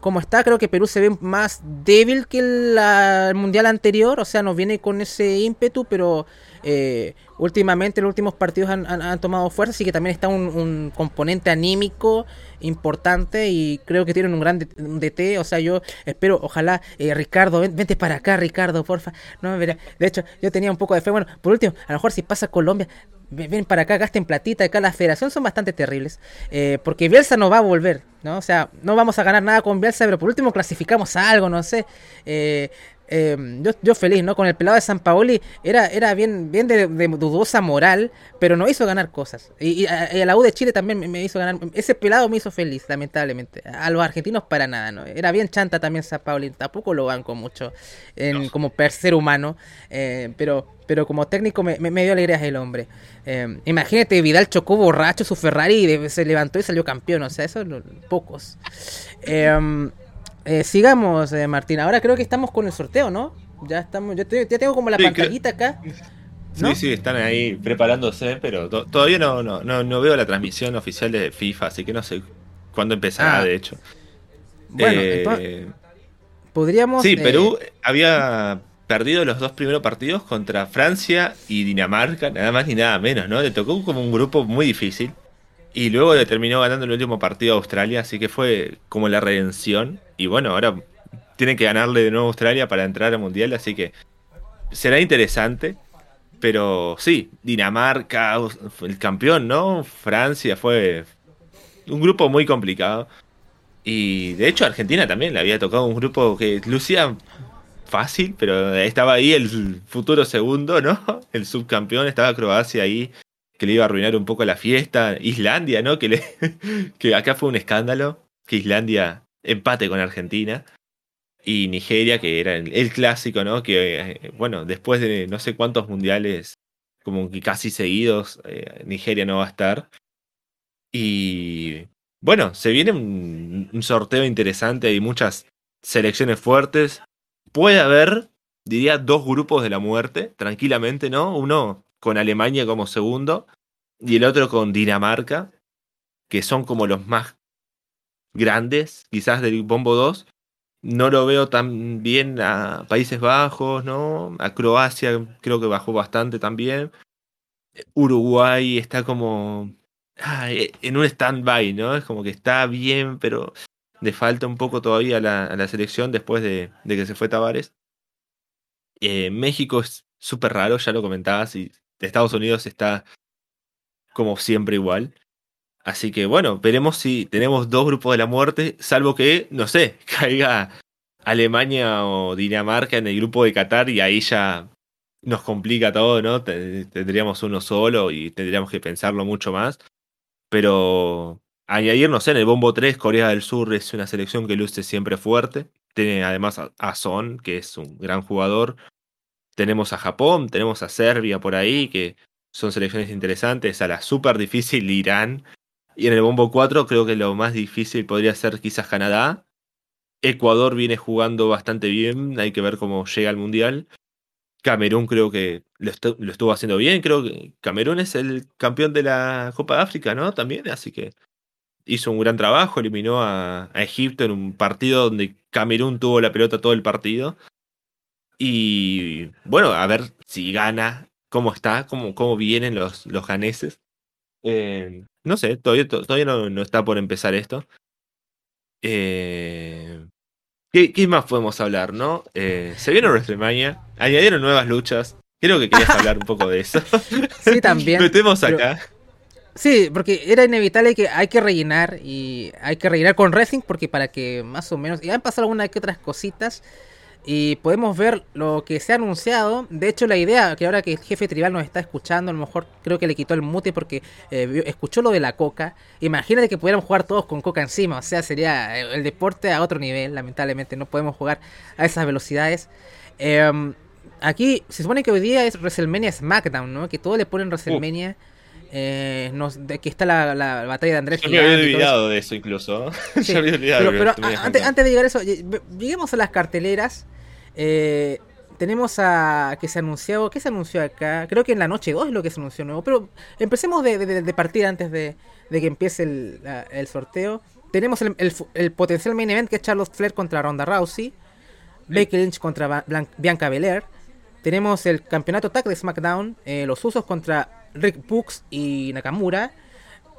como está, creo que Perú se ve más débil que el, mundial anterior, o sea, no viene con ese ímpetu, pero eh, últimamente en los últimos partidos han, tomado fuerza, así que también está un, componente anímico importante y creo que tienen un gran DT, o sea, yo espero, ojalá, eh, Ricardo, vente para acá, Ricardo, porfa, no me De hecho, yo tenía un poco de fe, bueno, por último, a lo mejor si pasa Colombia, ven para acá, gasten platita, acá la federación son bastante terribles, eh, porque Bielsa no va a volver, ¿no? O sea, no vamos a ganar nada con Bielsa, pero por último clasificamos a algo, no sé. Eh, Em, yo, yo, feliz, ¿no? Con el pelado de San Paoli era, era bien, bien de, dudosa moral, pero no hizo ganar cosas. Y, a, la U de Chile también me, hizo ganar. Ese pelado me hizo feliz, lamentablemente. A los argentinos para nada, ¿no? Era bien chanta también San Paoli, tampoco lo banco mucho en, como ser humano, eh, pero, pero como técnico me, me, dio alegrías el hombre. Em, imagínate, Vidal chocó borracho su Ferrari y se levantó y salió campeón, o sea, eso pocos. Eh, eh, sigamos, eh, Martín. Ahora creo que estamos con el sorteo, ¿no? Ya estamos, yo ya tengo como la pantallita acá. Sí, sí, están ahí preparándose, pero todavía no, no, no, veo la transmisión oficial de FIFA, así que no sé cuándo empezará, ah. de hecho. Bueno, eh, podríamos. Sí, Perú había perdido los dos primeros partidos contra Francia y Dinamarca, nada más ni nada menos, ¿no? Le tocó como un grupo muy difícil. Y luego terminó ganando el último partido a Australia, así que fue como la redención. Y bueno, ahora tienen que ganarle de nuevo a Australia para entrar al Mundial, así que será interesante. Pero sí, Dinamarca, el campeón, ¿no? Francia fue un grupo muy complicado. Y de hecho Argentina también le había tocado un grupo que lucía fácil, pero estaba ahí el futuro segundo, ¿no? El subcampeón, estaba Croacia ahí que le iba a arruinar un poco la fiesta. Islandia, ¿no? Que, le, que acá fue un escándalo, que Islandia empate con Argentina. Y Nigeria, que era el, clásico, ¿no? Que, eh, bueno, después de no sé cuántos mundiales, como que casi seguidos, eh, Nigeria no va a estar. Y bueno, se viene un, un sorteo interesante, hay muchas selecciones fuertes. Puede haber, diría, dos grupos de la muerte, tranquilamente, ¿no? Uno con Alemania como segundo y el otro con Dinamarca, que son como los más grandes, quizás del Bombo 2. no lo veo tan bien a Países Bajos, ¿no? A Croacia creo que bajó bastante también. Uruguay está como en un stand-by, ¿no? Es como que está bien, pero le falta un poco todavía a la, selección después de, que se fue Tavares. Eh, México es súper raro, ya lo comentabas, Estados Unidos está como siempre igual. Así que bueno, veremos si tenemos dos grupos de la muerte, salvo que, no sé, caiga Alemania o Dinamarca en el grupo de Qatar y ahí ya nos complica todo, ¿no? Tendríamos uno solo y tendríamos que pensarlo mucho más. Pero añadir, no sé, en el Bombo 3, Corea del Sur es una selección que luce siempre fuerte. Tiene además a Son, que es un gran jugador. Tenemos a Japón, tenemos a Serbia por ahí, que son selecciones interesantes. A la súper difícil Irán. Y en el Bombo 4 creo que lo más difícil podría ser quizás Canadá. Ecuador viene jugando bastante bien, hay que ver cómo llega al Mundial. Camerún creo que lo, estuvo haciendo bien. Creo que Camerún es el campeón de la Copa de África, ¿no? También, así que hizo un gran trabajo, eliminó a, Egipto en un partido donde Camerún tuvo la pelota todo el partido. Y bueno, a ver si gana, cómo está, cómo, cómo vienen los, los ganeses. Eh, no sé, todavía, todavía no, no, está por empezar esto. Eh, ¿Qué, más podemos hablar, no? Eh, se vieron WrestleMania, añadieron nuevas luchas. Creo que querías hablar un poco de eso. Sí, también. Metemos acá. sí, porque era inevitable que hay que rellenar y hay que rellenar con wrestling porque para que más o menos... Y han pasado algunas que otras cositas y podemos ver lo que se ha anunciado. De hecho, la idea, que ahora que el jefe tribal nos está escuchando, a lo mejor creo que le quitó el mute porque eh, escuchó lo de la coca. Imagínate que pudiéramos jugar todos con coca encima. O sea, sería el, deporte a otro nivel. Lamentablemente no podemos jugar a esas velocidades. Em, aquí se supone que hoy día es WrestleMania SmackDown, ¿no? Que todo le ponen WrestleMania. Eh, de que está la, batalla de Andrés. Yo me había olvidado de eso incluso. había olvidado pero, antes, antes, de llegar a eso, lleguemos a las carteleras. Eh, tenemos a que se anunció, ¿qué se anunció acá? Creo que en la noche 2 es lo que se anunció nuevo, pero empecemos de, de, partir antes de, que empiece el, sorteo. Tenemos el, potencial main event que es Charlotte Flair contra Ronda Rousey, Becky Lynch contra Bianca Belair. Tenemos el campeonato tag de SmackDown, eh, los usos contra Rick Books y Nakamura.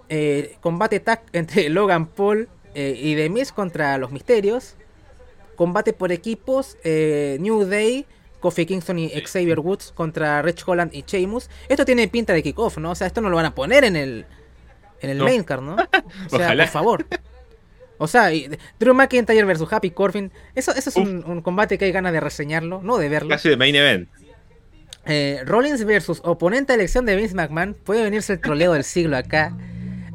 Eh, combate tag entre Logan Paul y The Miz contra los Misterios combate por equipos, eh, New Day, Kofi Kingston y Xavier Woods contra Rich Holland y Sheamus. Esto tiene pinta de kickoff, ¿no? O sea, esto no lo van a poner en el, en el main card, ¿no? O sea, por favor. O sea, Drew McIntyre versus Happy Corbin. Eso, eso es un, combate que hay ganas de reseñarlo, no de verlo. Casi de main event. Eh, Rollins versus oponente de elección de Vince McMahon. Puede venirse el troleo del siglo acá.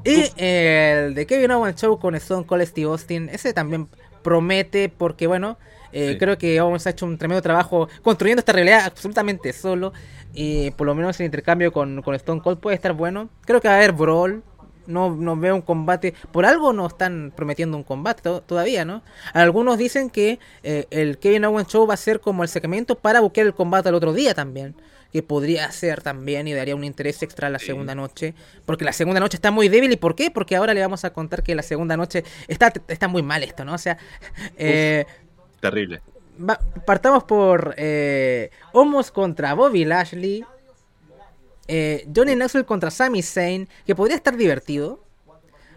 Y el de Kevin Owens Show con Stone Cold Steve Austin. Ese también promete porque, bueno, eh, creo que Owens ha hecho un tremendo trabajo construyendo esta realidad absolutamente solo. Y por lo menos el intercambio con, con Stone Cold puede estar bueno. Creo que va a haber Brawl. No, no veo un combate. Por algo no están prometiendo un combate todavía, ¿no? Algunos dicen que eh, el Kevin Owens Show va a ser como el segmento para buscar el combate al otro día también que podría ser también y daría un interés extra a la segunda noche. Porque la segunda noche está muy débil. ¿Y por qué? Porque ahora le vamos a contar que la segunda noche está, está muy mal esto, ¿no? O sea... Eh, terrible. partamos por eh, Homos contra Bobby Lashley. Eh, Johnny Knoxville contra Sami Zayn. Que podría estar divertido.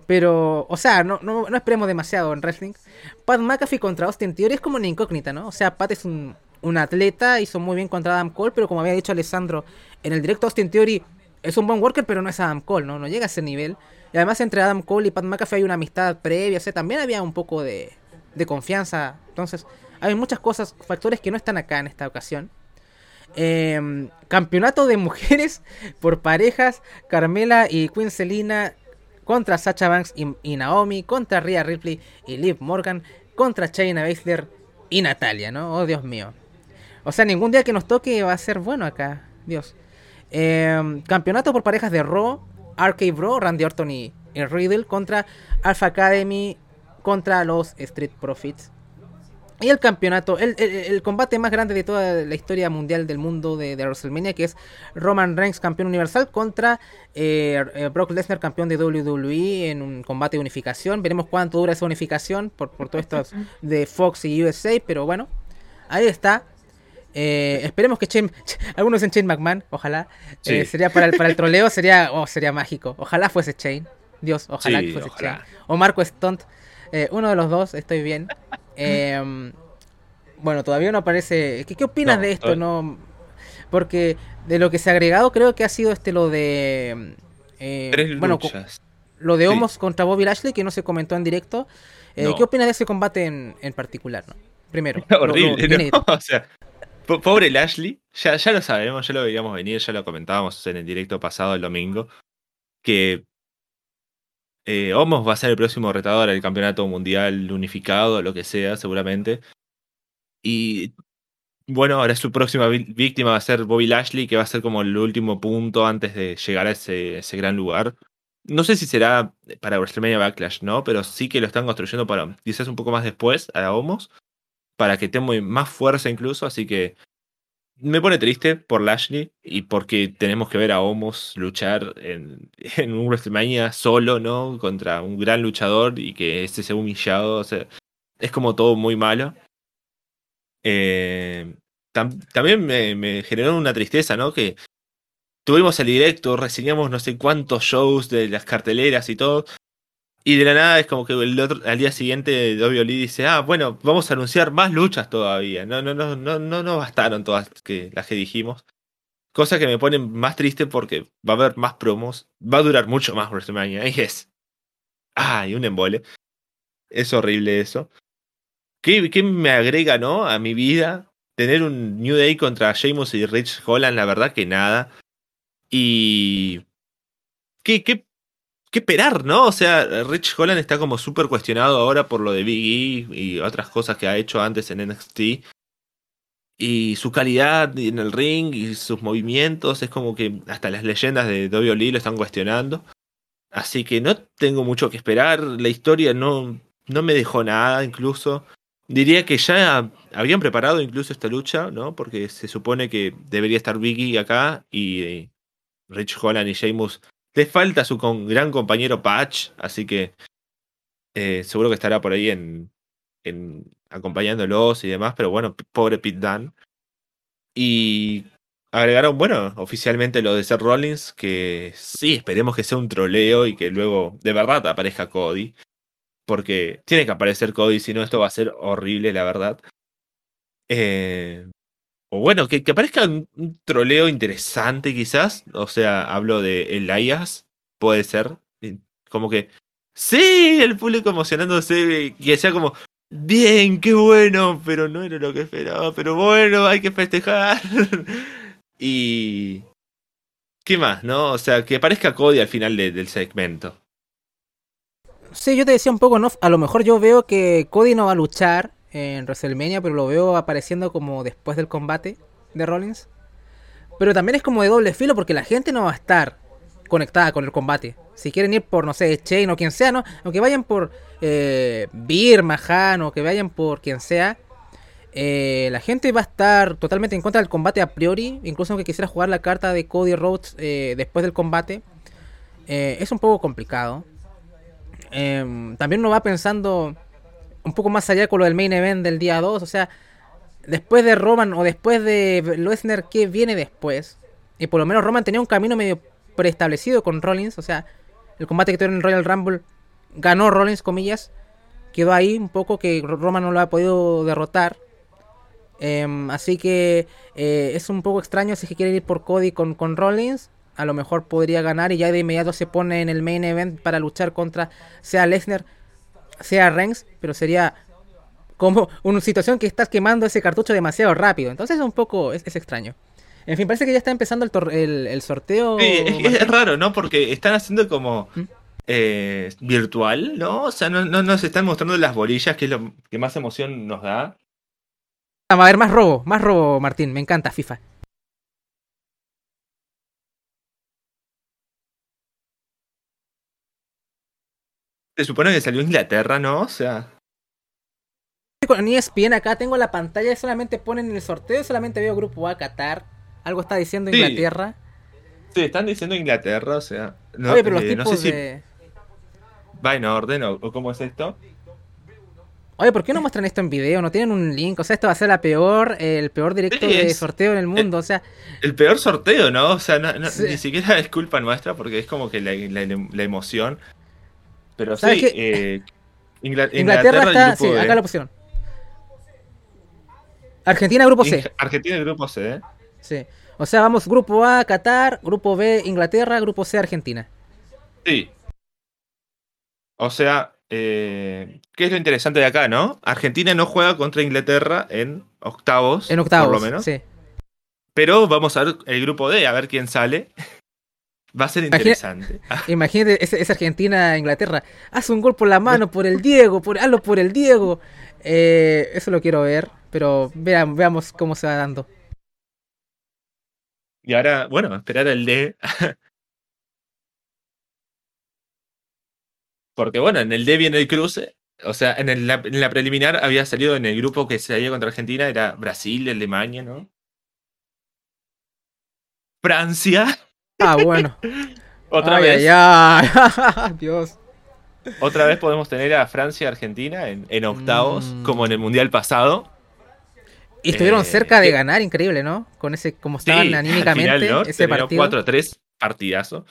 Pero, o sea, no, no, esperemos demasiado en wrestling. Pat McAfee contra Austin Theory es como una incógnita, ¿no? O sea, Pat es un un atleta, hizo muy bien contra Adam Cole, pero como había dicho Alessandro en el directo, Austin Theory es un buen worker, pero no es Adam Cole, ¿no? No llega a ese nivel. Y además entre Adam Cole y Pat McAfee hay una amistad previa, o sea, también había un poco de, de confianza. Entonces, hay muchas cosas, factores que no están acá en esta ocasión. Em, campeonato de mujeres por parejas, Carmela y Queen Selina contra Sacha Banks y, Naomi, contra Rhea Ripley y Liv Morgan, contra Shayna Baszler y Natalia, ¿no? Oh, Dios mío. O sea, ningún día que nos toque va a ser bueno acá. Dios. Em, campeonato por parejas de Raw, RK Bro, Randy Orton y, Riddle contra Alpha Academy contra los Street Profits. Y el campeonato, el, el, el, combate más grande de toda la historia mundial del mundo de, de WrestleMania, que es Roman Reigns campeón universal contra eh, eh, Brock Lesnar campeón de WWE en un combate de unificación. Veremos cuánto dura esa unificación por, por todo esto de Fox y USA, pero bueno, ahí está. Eh, esperemos que Shane, algunos en Shane McMahon, ojalá. Sí. Eh, sería para el, para el troleo, sería, oh, sería mágico. Ojalá fuese Shane. Dios, ojalá Sí, que fuese ojalá. Shane. O Marco Stunt. Uno de los dos, estoy bien. Eh, bueno, todavía no aparece. ¿Qué, qué opinas No, de esto? No, porque de lo que se ha agregado, creo que ha sido este lo de. eh, Tres bueno, luchas. lo de Sí. Homos contra Bobby Lashley, que no se comentó en directo. Eh, No. ¿Qué opinas de ese combate en, en particular? No? Primero. pobre Lashley, ya, ya lo sabemos, ya lo veíamos venir, ya lo comentábamos en el directo pasado el domingo, que eh, Omos va a ser el próximo retador al campeonato mundial unificado, lo que sea, seguramente. Y bueno, ahora su próxima víctima va a ser Bobby Lashley, que va a ser como el último punto antes de llegar a ese, ese gran lugar. No sé si será para WrestleMania Backlash, ¿no? Pero sí que lo están construyendo para quizás un poco más después a Omos para que tenga más fuerza incluso, así que me pone triste por Lashley y porque tenemos que ver a Omos luchar en, en un WrestleMania solo, ¿no? Contra un gran luchador y que este sea humillado, o sea, es como todo muy malo. Eh, tam- también me, me generó una tristeza, ¿no? Que tuvimos el directo, reseñamos no sé cuántos shows de las carteleras y todo, y de la nada es como que el otro, al día siguiente WWE dice, ah, bueno, vamos a anunciar más luchas todavía. No, no, no, no, no, no bastaron todas que, las que dijimos. Cosa que me pone más triste porque va a haber más promos, va a durar mucho más WrestleMania. Y es. Ah, y un embole. Es horrible eso. ¿Qué, qué me agrega, no? A mi vida. Tener un New Day contra Sheamus y Rich Holland, la verdad que nada. Y. ¿Qué, qué qué esperar, ¿no? O sea, Rich Holland está como súper cuestionado ahora por lo de Big E y otras cosas que ha hecho antes en NXT. Y su calidad en el ring y sus movimientos es como que hasta las leyendas de WWE lo están cuestionando. Así que no tengo mucho que esperar. La historia no, no me dejó nada incluso. Diría que ya habían preparado incluso esta lucha, ¿no? Porque se supone que debería estar Big E acá y eh, Rich Holland y Sheamus le falta su gran compañero Patch, así que eh, seguro que estará por ahí en, acompañándolos y demás, pero bueno, pobre Pete Dunne. Y agregaron, bueno, oficialmente lo de Seth Rollins, que sí, esperemos que sea un troleo y que luego de verdad aparezca Cody. Porque tiene que aparecer Cody, si no esto va a ser horrible, la verdad. Eh, o bueno, que, que aparezca un, troleo interesante quizás. O sea, hablo de Elias, puede ser. Como que, sí, el público emocionándose, que sea como, bien, qué bueno, pero no era lo que esperaba, pero bueno, hay que festejar. y... ¿Qué más, no? O sea, que aparezca Cody al final de- del segmento. Sí, yo te decía un poco, ¿no? A lo mejor yo veo que Cody no va a luchar en WrestleMania, pero lo veo apareciendo como después del combate de Rollins. Pero también es como de doble filo porque la gente no va a estar conectada con el combate. Si quieren ir por, no sé, Chain o quien sea, ¿no? Aunque vayan por eh, Mahan o que vayan por quien sea, eh, la gente va a estar totalmente en contra del combate a priori. Incluso aunque quisiera jugar la carta de Cody Rhodes eh, después del combate. Eh, es un poco complicado. Eh, también uno va pensando un poco más allá con lo del main event del día 2. O sea, después de Roman o después de Lesnar, ¿qué viene después? Y por lo menos Roman tenía un camino medio preestablecido con Rollins. O sea, el combate que tuvieron en Royal Rumble ganó Rollins, comillas. Quedó ahí un poco que Roman no lo ha podido derrotar. Em, así que eh, es un poco extraño si es que quieren ir por Cody con, con Rollins. A lo mejor podría ganar y ya de inmediato se pone en el main event para luchar contra sea Lesnar, sea Reigns. Pero sería como una situación que estás quemando ese cartucho demasiado rápido. Entonces es un poco, es, es extraño. En fin, parece que ya está empezando el, tor- el, el sorteo. Sí, es, raro, ¿no? Porque están haciendo como ¿Mm? eh, virtual, ¿no? O sea, no, no nos están mostrando las bolillas, que es lo que más emoción nos da. Ah, Va a haber más robo, más robo, Martín. Me encanta FIFA. Se supone que salió Inglaterra, ¿no? O sea, con ESPN acá tengo la pantalla, solamente ponen el sorteo, solamente veo grupo A Qatar. Algo está diciendo Sí. Inglaterra. Sí, están diciendo Inglaterra, o sea. No, Oye, pero los eh, no tipos sé si de. va en orden o, o cómo es esto. Oye, ¿por qué no muestran esto en video? No tienen un link. O sea, esto va a ser la peor, el peor directo Sí, de sorteo en el mundo. O sea, El peor sorteo, ¿no? O sea, no- no- Sí. ni siquiera es culpa nuestra porque es como que la, la- la emoción. Pero sí, eh, Ingla- Inglaterra, está. Sí, acá lo pusieron. Argentina, grupo C. Ing- Argentina grupo C, ¿eh? Sí. O sea, vamos grupo A, Qatar, grupo B, Inglaterra, grupo C, Argentina. Sí. O sea, eh, ¿qué es lo interesante de acá, no? Argentina no juega contra Inglaterra en octavos, En octavos. por lo menos. Sí. Pero vamos a ver el grupo D, a ver quién sale. Va a ser Imagina- interesante. Imagínate, esa, esa Argentina-Inglaterra. Haz un gol por la mano, por el Diego, por, hazlo por el Diego. Eh, eso lo quiero ver, pero vean, veamos cómo se va dando. Y ahora, bueno, esperar el D. Porque bueno, en el D viene el cruce. O sea, en, el- en la preliminar había salido en el grupo que se había contra Argentina, era Brasil, Alemania, ¿no? Francia, Ah, bueno. otra Ay, vez. ay, ay. Dios. Otra vez podemos tener a Francia Argentina en, en octavos, Mm. como en el Mundial pasado. Y estuvieron Eh, cerca de ¿qué? ganar, increíble, ¿no? Con ese, como estaban Sí, anímicamente, al final, ¿no? ese Terminó partido. 4-3, partidazo.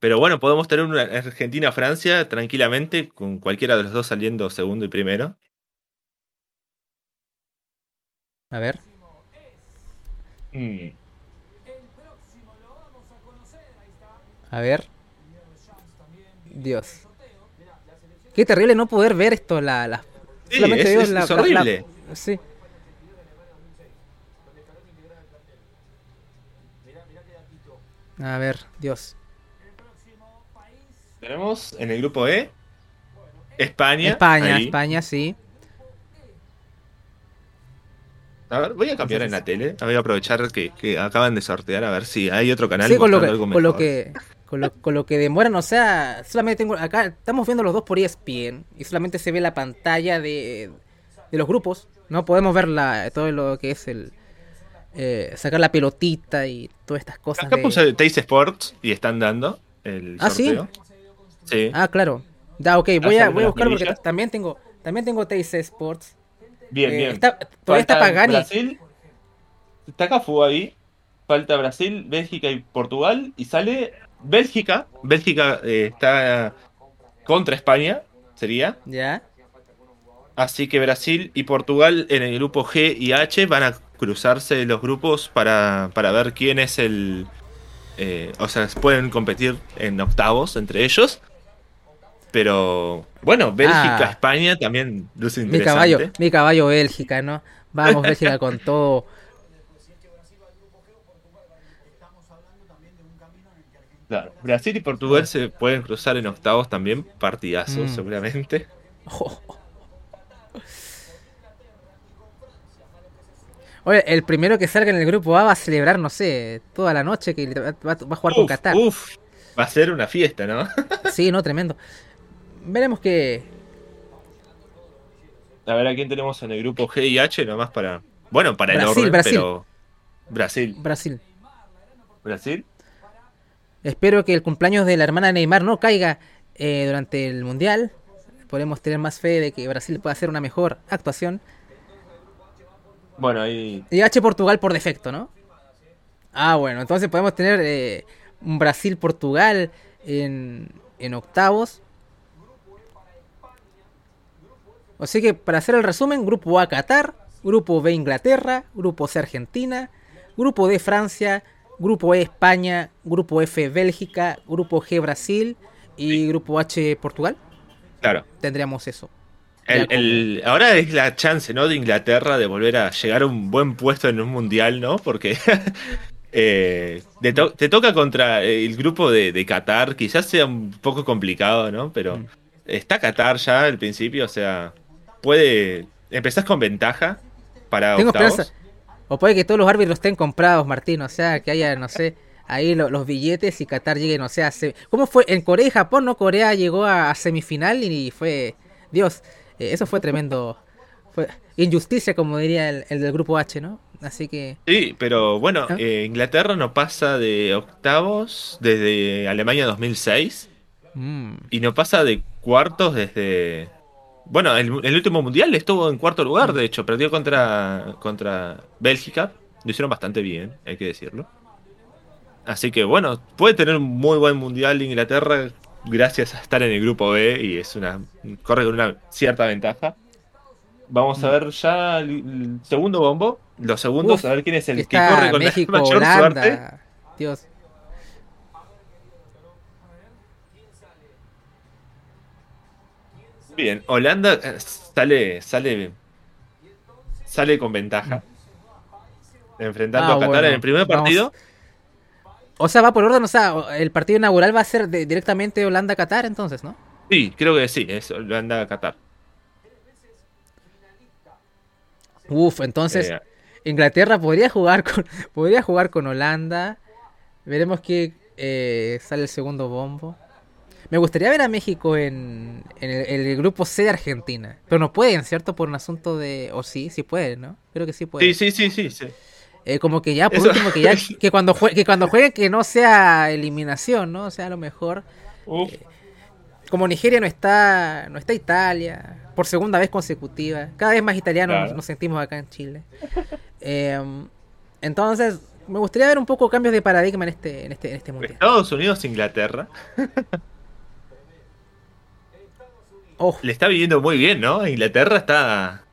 Pero bueno, podemos tener una Argentina-Francia tranquilamente, con cualquiera de los dos saliendo segundo y primero. A ver. Mm. A ver. Dios. Qué terrible no poder ver esto. La, la- Sí, solamente es- veo es- la- es la- la- horrible. sí. A ver, Dios. Tenemos en el grupo E España. España, ahí. España, sí. A ver, voy a cambiar en la tele. Voy a aprovechar que, que acaban de sortear a ver si hay otro canal Sí, con lo, con que con lo, con lo que demoran, o sea, solamente tengo acá estamos viendo los dos por ESPN y solamente se ve la pantalla de, de los grupos, no podemos ver la, todo lo que es el eh, sacar la pelotita y todas estas cosas. Acá de- puse Taste Sports y están dando el Ah, ¿sí? sorteo. Sí. Ah, claro. Da, ok, voy a, voy a buscar porque también tengo también tengo TIC Sports. bien, Eh, bien. está- todavía está Pagani. Brasil. Está Cafú ahí. Falta Brasil, Bélgica y Portugal. Y sale Bélgica. Bélgica eh, está contra España, sería. Ya. Así que Brasil y Portugal en el grupo G y H van a cruzarse los grupos para, para ver quién es el... eh, o sea, pueden competir en octavos entre ellos. Pero bueno, Bélgica, Ah. España también luce Mi interesante. caballo, mi caballo Bélgica, ¿no? Vamos Bélgica con todo. Claro, Brasil y Portugal se pueden cruzar en octavos también, partidazo Mm. seguramente. Oye, el primero que salga en el grupo A va a celebrar, no sé, toda la noche que va, va- a jugar con Qatar. uf, va a ser una fiesta, ¿no? Sí, no, tremendo. Veremos que. A ver a quién tenemos en el grupo G y H, nomás para. Bueno, para el orden, Brasil. pero. Brasil. Brasil. Brasil. Espero que el cumpleaños de la hermana de Neymar no caiga eh, durante el mundial. Podemos tener más fe de que Brasil pueda hacer una mejor actuación. Bueno, ahí. Y H Portugal por defecto, ¿no? Ah, bueno, entonces podemos tener eh, un Brasil-Portugal en, en octavos. Así que para hacer el resumen, grupo A Qatar, grupo B Inglaterra, grupo C Argentina, grupo D Francia, grupo E España, grupo F Bélgica, grupo G Brasil y grupo H Portugal. Claro. Tendríamos eso. El- el- ahora es la chance, ¿no? De Inglaterra de volver a llegar a un buen puesto en un mundial, ¿no? Porque eh, te, to- te toca contra el grupo de, de Qatar, quizás sea un poco complicado, ¿no? Pero Mm. está Qatar ya al principio, o sea, puede. Empezás con ventaja para Tengo octavos. esperanza. O puede que todos los árbitros estén comprados, Martín. O sea, que haya, no sé, ahí lo- los billetes y Qatar llegue, no sé, a se- ¿Cómo fue? En Corea y Japón, ¿no? Corea llegó a, a semifinal y fue... Dios, Eh, eso fue tremendo. Fue injusticia, como diría el, el del grupo H, ¿no? Así que. Sí, pero bueno, ¿Ah? eh, Inglaterra no pasa de octavos desde Alemania 2006 mm, y no pasa de cuartos desde... Bueno, el, el último mundial estuvo en cuarto lugar, de hecho, perdió contra, contra Bélgica. Lo hicieron bastante bien, hay que decirlo. Así que bueno, puede tener un muy buen mundial Inglaterra gracias a estar en el grupo B y es una corre con una cierta ventaja. Vamos a ver ya el, segundo bombo, los segundos, Uf, a ver quién es el que corre con México, la mayor Holanda. suerte. Dios. Bien, Holanda eh, sale, sale, sale con ventaja. Enfrentando Ah, a Qatar bueno, en el primer vamos. partido. O sea, va por orden, o sea, el partido inaugural va a ser de- directamente Holanda-Qatar, entonces, ¿no? Sí, creo que sí, es Holanda-Qatar. Uf, entonces Eh, Inglaterra podría jugar con podría jugar con Holanda. Veremos que eh, sale el segundo bombo. Me gustaría ver a México en, en el, grupo C de Argentina. Pero no pueden, ¿cierto? Por un asunto de... O sí, sí pueden, ¿no? Creo que sí pueden. sí, sí, sí, sí, sí. Eh, como que ya, por Eso- último, que ya que cuando, jue- que cuando jueguen que no sea eliminación, ¿no? O sea, a lo mejor... Uf, Como Nigeria no está, no está Italia, por segunda vez consecutiva. Cada vez más italianos Claro. nos, nos sentimos acá en Chile. Eh, entonces, me gustaría ver un poco cambios de paradigma en este, en este, en este mundial. Estados Unidos, Inglaterra. Oh, Le está viviendo muy bien, ¿no? Inglaterra está.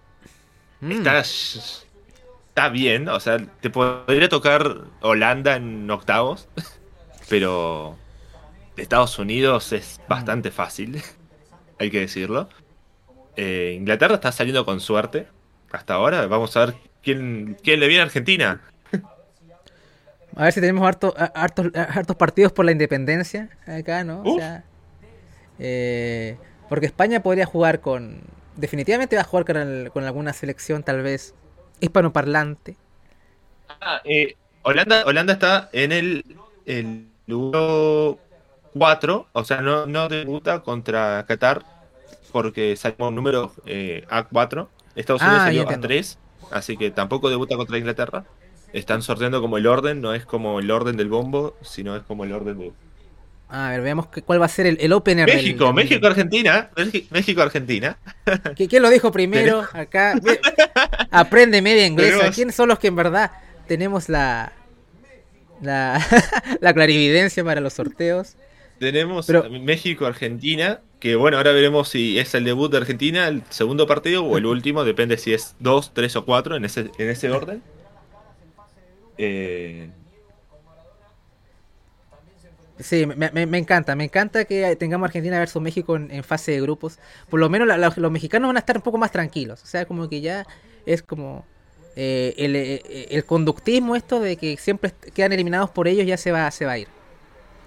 mm, Está. Está bien. O sea, te podría tocar Holanda en octavos. Pero. Estados Unidos es bastante fácil. Hay que decirlo. Eh, Inglaterra está saliendo con suerte. Hasta ahora. Vamos a ver quién, quién le viene a Argentina. A ver si tenemos harto- hartos, hartos partidos por la independencia acá, ¿no? O sea, eh, porque España podría jugar con... Definitivamente va a jugar con, el- con alguna selección tal vez hispanoparlante. Ah, eh, Holanda, Holanda está en el, el lugar 4, o sea, no, no debuta contra Qatar porque salió un número eh, A4. Estados Unidos Ah, salió entiendo. A3, así que tampoco debuta contra Inglaterra. Están sorteando como el orden, no es como el orden del bombo, sino es como el orden de A ver, veamos qué- cuál va a ser el, el opener del- México, del- México, Argentina, México, Argentina. ¿Qui- ¿Quién lo dijo primero? Acá. Aprende media inglesa. Tenemos- ¿Quiénes son los que en verdad tenemos la. La, la clarividencia para los sorteos? Tenemos Pero- México, Argentina, que bueno, ahora veremos si es el debut de Argentina, el segundo partido o el último, depende si es dos, tres o cuatro en ese, en ese orden. Eh, Sí, me, me- me encanta. Me encanta que tengamos Argentina versus México en, en fase de grupos. Por lo menos la- la- los mexicanos van a estar un poco más tranquilos. O sea, como que ya es como. eh, el, eh, el conductismo, esto de que siempre quedan eliminados por ellos, ya se va, se va a ir.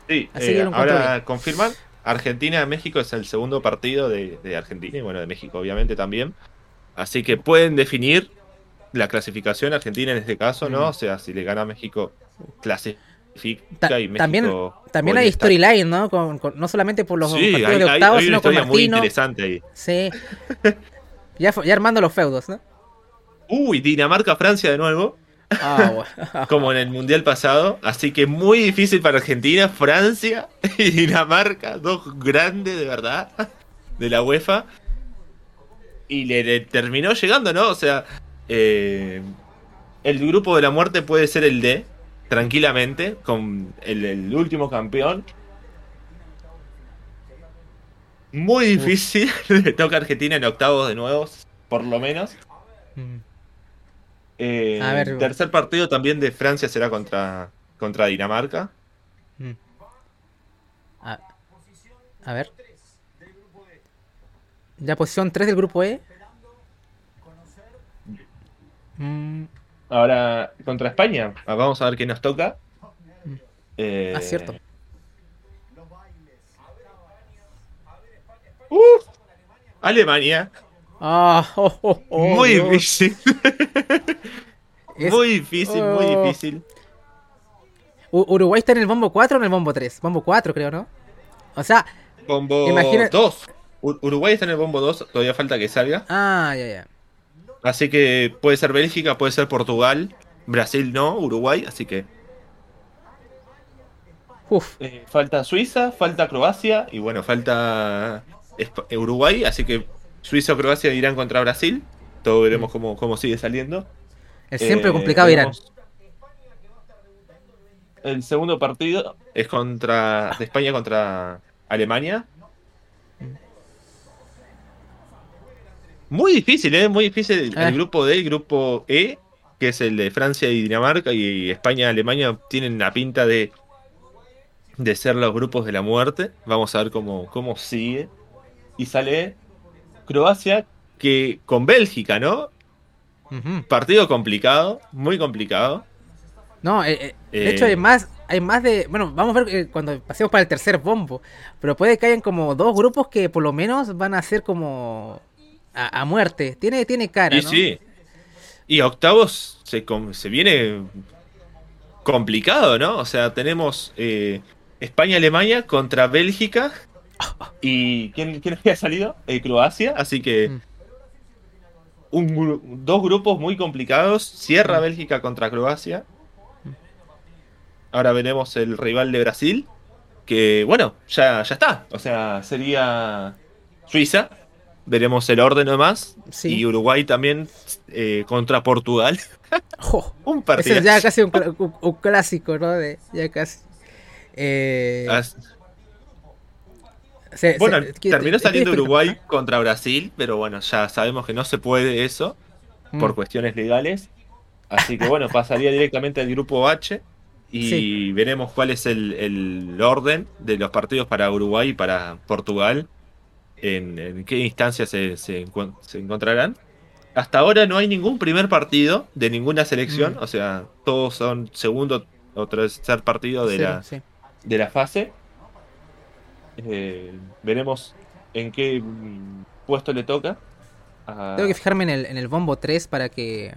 sí, Así eh, ahora confirman, Argentina-México es el segundo partido de, de Argentina y bueno, de México obviamente también. Así que pueden definir la clasificación Argentina en este caso, ¿no? Mm. O sea, si le gana a México, clasifica Ta- y México... también también hay storyline, ¿no? Con, con- no solamente por los Sí, partidos hay, de hay- octavos, hay una sino con historia muy Martino. interesante ahí. Sí. ya, ya armando los feudos, ¿no? Uy, Dinamarca-Francia de nuevo, Ah, bueno. como en el Mundial pasado. Así que muy difícil para Argentina, Francia y Dinamarca, dos grandes de verdad de la UEFA. Y le, le terminó llegando, ¿no? O sea, eh, el grupo de la muerte puede ser el D, tranquilamente, con el, el último campeón. Muy difícil, le toca a Argentina en octavos de nuevo, por lo menos. Mm. Eh, A ver. el tercer partido también de Francia será contra, contra Dinamarca. Mm. A, a ver. Ya posición 3 del grupo E. Mm, Ahora contra España. Vamos a ver qué nos toca. Eh, Ah, cierto. uf, Alemania. Ah, oh, oh, oh, muy difícil. Es- muy difícil, muy oh. difícil. U- Uruguay está en el bombo 4 o en el bombo 3. Bombo 4, creo, ¿no? O sea, Combo Imagina- 2. Uruguay está en el bombo 2, todavía falta que salga. Ah, ya, ya. Así que puede ser Bélgica, puede ser Portugal, Brasil no, Uruguay, así que. Uf. Eh, falta Suiza, falta Croacia y bueno, falta Uruguay, así que Suiza o Croacia irán contra Brasil. Todo veremos mm. cómo, cómo sigue saliendo. Es siempre eh, complicado Irán. El segundo partido es contra de España contra Alemania. Muy difícil, ¿eh? Muy difícil el, ah. grupo D, el grupo E, que es el de Francia y Dinamarca, y España y Alemania tienen la pinta de, de ser los grupos de la muerte. Vamos a ver cómo, cómo sigue. Y sale Croacia, que con Bélgica, ¿no? Partido complicado, muy complicado. No, eh, eh, de hecho hay eh, más, hay más de, bueno, vamos a ver cuando pasemos para el tercer bombo, pero puede que hayan como dos grupos que por lo menos van a ser como a, muerte. Tiene, tiene cara, y Sí, y octavos se, se viene complicado, ¿no? O sea, tenemos España-Alemania contra Bélgica y ¿quién, quién había salido? Croacia, así que... Mm dos grupos muy complicados. Cierra mm. Bélgica contra Croacia. Ahora veremos el rival de Brasil. Que bueno, ya, ya está. O sea, sería Suiza. Veremos el orden nomás. Y Uruguay también eh, contra Portugal. un partido. Es ya casi un, clásico, ¿no? De, ya casi. Eh, bueno, terminó saliendo Uruguay contra Brasil, pero bueno, ya sabemos que no se puede eso por mm. cuestiones legales. Así que bueno, pasaría directamente al grupo H y veremos cuál es el, orden de los partidos para Uruguay y para Portugal, en, qué instancias se, se, encontrarán. Hasta ahora no hay ningún primer partido de ninguna selección, mm. o sea, todos son segundo o tercer partido de, la, de la fase. Eh, veremos en qué puesto le toca. Tengo que fijarme en el, en el bombo 3 para que,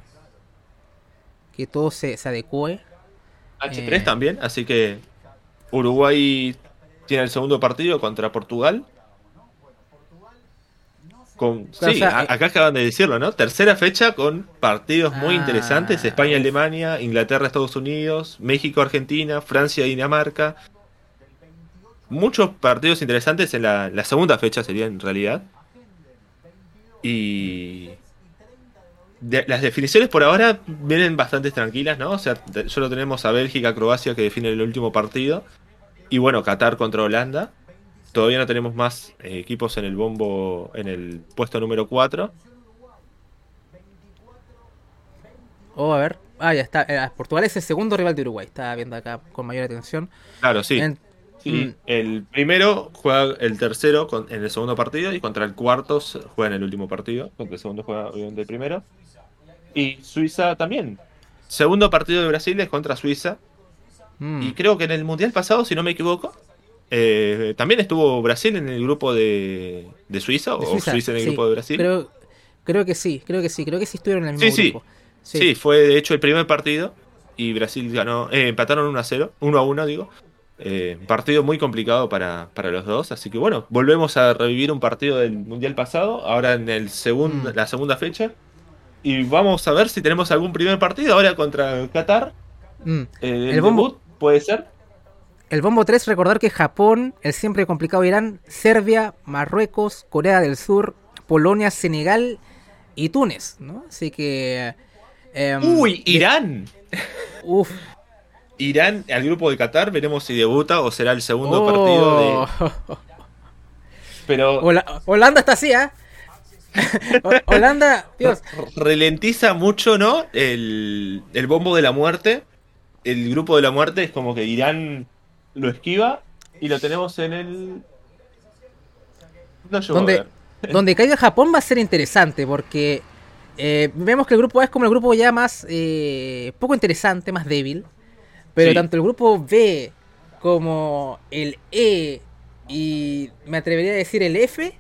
que todo se, se adecue. H3 eh, también, así que Uruguay tiene el segundo partido contra Portugal. Con, sí, eh, acá acaban de decirlo, ¿no? Tercera fecha con partidos muy interesantes: ah, España, Alemania, Inglaterra, Estados Unidos, México, Argentina, Francia, Dinamarca, muchos partidos interesantes en la, segunda fecha sería en realidad. Y las definiciones por ahora vienen bastante tranquilas, ¿no? O sea, solo tenemos a Bélgica, Croacia que define el último partido. Y bueno, Qatar contra Holanda. Todavía no tenemos más eh, equipos en el bombo, en el puesto número 4. Oh, a ver. Ah, ya está. Eh, Portugal es el segundo rival de Uruguay. Estaba viendo acá con mayor atención. Claro, sí. Mm. el primero juega el tercero en el segundo partido y contra el cuarto juega en el último partido. Contra el segundo juega obviamente el primero. Y Suiza también. Segundo partido de Brasil es contra Suiza. Mm. Y creo que en el mundial pasado, si no me equivoco, eh, también estuvo Brasil en el grupo de, Suiza o Suiza en el grupo de Brasil. Creo, creo que sí, creo que sí, creo que sí estuvieron en el mismo grupo. Sí. sí, fue de hecho el primer partido y Brasil ganó, eh, empataron 1 a 0, 1 a 1 digo. Eh, partido muy complicado para, los dos, así que bueno, volvemos a revivir un partido del Mundial pasado, ahora en el segundo mm. la segunda fecha, y vamos a ver si tenemos algún primer partido ahora contra Qatar. Mm. Eh, el, bombo puede ser. El bombo 3, recordar que Japón, el siempre complicado Irán, Serbia, Marruecos, Corea del Sur, Polonia, Senegal y Túnez, ¿no? Así que... Em, Uy, Irán. Uf, Irán al grupo de Qatar, veremos si debuta o será el segundo partido de. Oh. Pero. Holanda está así, ¿eh? Holanda, Dios. Relentiza mucho, ¿no? El, el bombo de la muerte. El grupo de la muerte es como que Irán lo esquiva y lo tenemos en el. No donde, donde caiga Japón va a ser interesante porque eh, vemos que el grupo A es como el grupo ya más eh, poco interesante, más débil. Pero tanto el grupo B como el E y me atrevería a decir el F,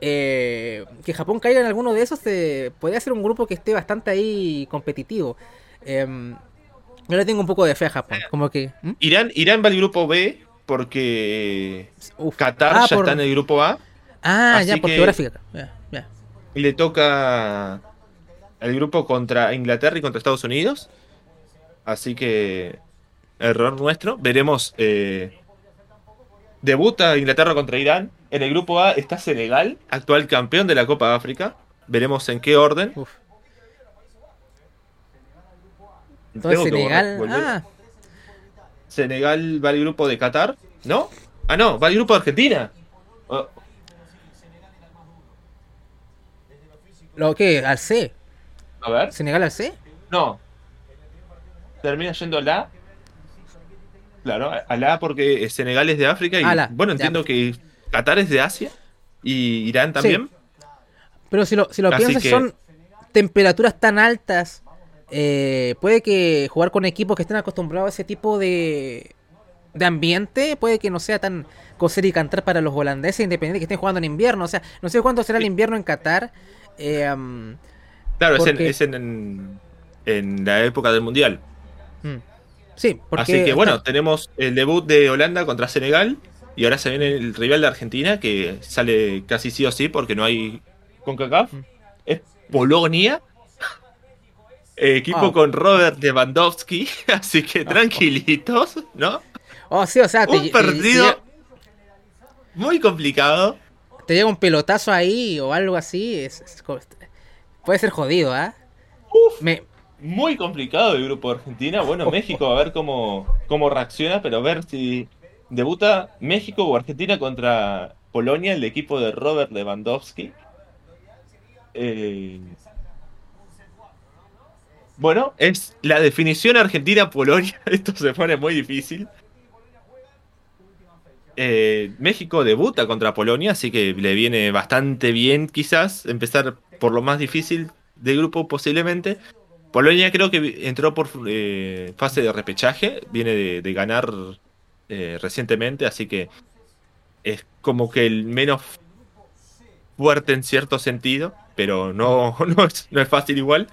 eh, que Japón caiga en alguno de esos, eh, podría ser un grupo que esté bastante ahí competitivo. Yo le tengo un poco de fe a Japón. Como que, Irán, Irán va al grupo B porque Qatar ah, ya está en el grupo A. Ah, ya, por geográfica. Ya, ya. Y le toca el grupo contra Inglaterra y contra Estados Unidos. Así que error nuestro. Veremos. eh, debuta Inglaterra contra Irán. En el grupo A está Senegal, actual campeón de la Copa de África. Veremos en qué orden. Uf. Entonces Senegal. Ah, Senegal va al grupo de Qatar, ¿no? Ah, no, va al grupo de Argentina. Oh, ¿lo qué? ¿Al C? a ver. ¿Senegal al C? No. Termina yendo a la. Claro, a la porque Senegal es de África y A bueno, entiendo que Qatar es de Asia y Irán también. Pero si lo, si lo piensas, que- son temperaturas tan altas. Eh, puede que jugar con equipos que estén acostumbrados a ese tipo de, de ambiente, puede que no sea tan coser y cantar para los holandeses, independiente que estén jugando en invierno. O sea, no sé cuándo será el invierno en Qatar. eh, Claro, es, en, Porque- es en, en- en la época del Mundial. mm. Sí, porque. Así que bueno, tenemos el debut de Holanda contra Senegal y ahora se viene el rival de Argentina que sale casi sí o sí porque no hay CONCACAF. Mm. Es Polonia. Eh, Equipo Ah. con Robert Lewandowski, así que tranquilitos, ¿no? Oh, sí, o sea, Un te- partido te- muy complicado. te llega un pelotazo ahí o algo así. es- puede ser jodido, ¿ah? Uf, Me, muy complicado el grupo de Argentina. Bueno, México a ver cómo, cómo reacciona, pero a ver si debuta México o Argentina contra Polonia, el equipo de Robert Lewandowski. Eh, Bueno, es la definición Argentina-Polonia. Esto se pone muy difícil. Eh, México debuta contra Polonia, así que le viene bastante bien quizás empezar por lo más difícil del grupo posiblemente. Polonia creo que entró por eh, fase de repechaje, viene de, ganar eh, recientemente, así que es como que el menos fuerte en cierto sentido, pero no, no, es, no es fácil igual.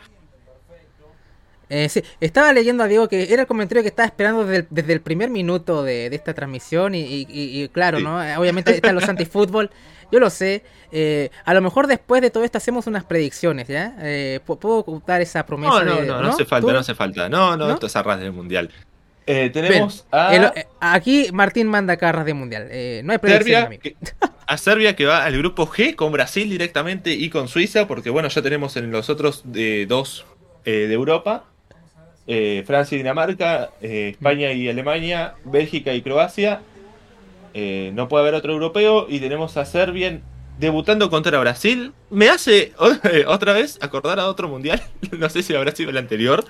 Eh, sí, estaba leyendo a Diego que era el comentario que estaba esperando desde el, desde el primer minuto de, de esta transmisión y, y- y- y claro, Sí. ¿no? Obviamente están los antifútbol, yo lo sé. eh, a lo mejor después de todo esto hacemos unas predicciones, ¿ya? Eh, ¿pu- ¿Puedo ocultar esa promesa? No, no, de- no, no hace falta, ¿Tú? no hace falta. No, no, ¿No? esto es arras del mundial. Eh, Ven, tenemos a el- eh, aquí Martín manda carras de mundial. eh, no hay predicciones, Serbia, amigo. que- a Serbia que va al grupo G con Brasil directamente y con Suiza, porque bueno, ya tenemos en los otros eh, dos eh, de Europa, eh, Francia y Dinamarca, eh, España y Alemania, Bélgica y Croacia. Eh, no puede haber otro europeo y tenemos a Serbia debutando contra Brasil. Me hace otra vez acordar a otro mundial, no sé si habrá sido el anterior.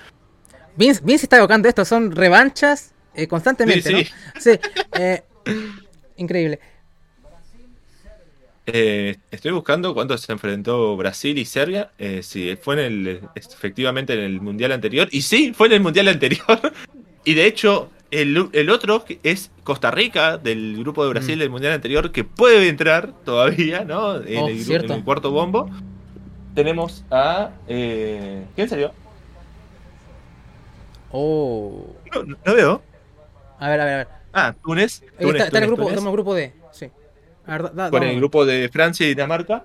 Vince, Vince está evocando esto, son revanchas constantemente, Sí, ¿no? sí. Sí, eh, increíble. Eh, estoy buscando cuándo se enfrentó Brasil y Serbia. Eh, sí, fue en el, efectivamente en el mundial anterior. Y sí, fue en el mundial anterior. y de hecho, el, el otro es Costa Rica, del grupo de Brasil Mm. del mundial anterior, que puede entrar todavía, ¿no? En, Oh, el, en el cuarto bombo. Tenemos a. Eh, ¿Quién salió? Oh. No, no veo. A ver, a ver, a ver. Ah, Túnez. Túnez, está, está en el Túnez, grupo, Túnez. estamos en el grupo D. Ver, da- con el grupo de Francia y Dinamarca.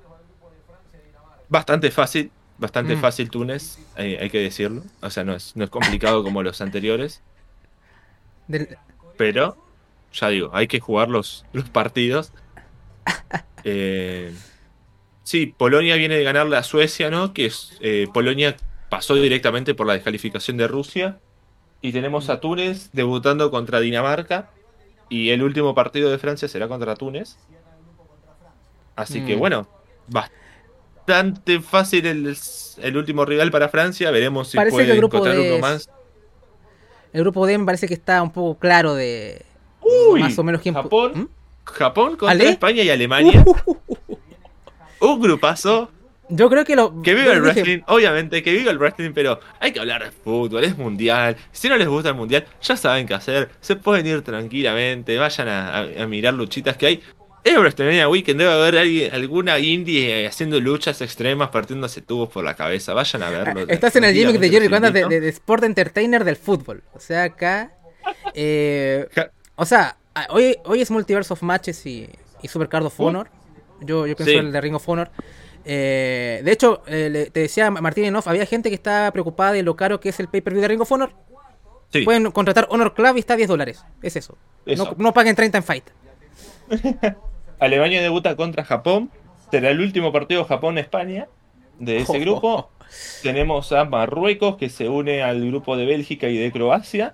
Bastante fácil, bastante Mm. fácil Túnez, eh, hay que decirlo. O sea, no es, no es complicado como los anteriores, del- pero ya digo, hay que jugar los, los partidos. Eh, sí, Polonia viene de ganarle a Suecia, ¿no? Que es, eh, Polonia pasó directamente por la descalificación de Rusia. Y tenemos a Túnez debutando contra Dinamarca. Y el último partido de Francia será contra Túnez. Así que Mm. bueno, bastante fácil el, el último rival para Francia. Veremos si Parece puede que el grupo encontrar D uno más. El grupo D me parece que está un poco claro de Uy, más o menos quién. Japón. ¿Mm? Japón contra ¿Ale? España y Alemania. Uh, Un grupazo. Yo creo que lo. Que viva el dije- wrestling, obviamente, que viva el wrestling, pero hay que hablar de fútbol, es mundial. Si no les gusta el mundial, ya saben qué hacer. Se pueden ir tranquilamente, vayan a, a- a mirar luchitas que hay. Es WrestleMania Weekend, debe haber alguien- alguna indie eh, haciendo luchas extremas, partiéndose tubos por la cabeza. Vayan a verlo. Ah, Estás en el gimmick de Jerry Cuando Wanda de, de- de Sport Entertainer del fútbol. O sea, acá. eh, o sea, ah, hoy, hoy es Multiverse of Matches y, y Supercard of Uh. Honor. Yo, yo pienso Sí. el de Ring of Honor. Eh, de hecho, eh, le- te decía Martín en off, había gente que estaba preocupada de lo caro que es el pay-per-view de Ring of Honor. Sí. Pueden contratar Honor Club y está a 10 dólares. Es eso. Eso. No, no paguen 30 en Fight. Alemania debuta contra Japón. Será el último partido Japón-España de ese grupo. Tenemos a Marruecos que se une al grupo de Bélgica y de Croacia.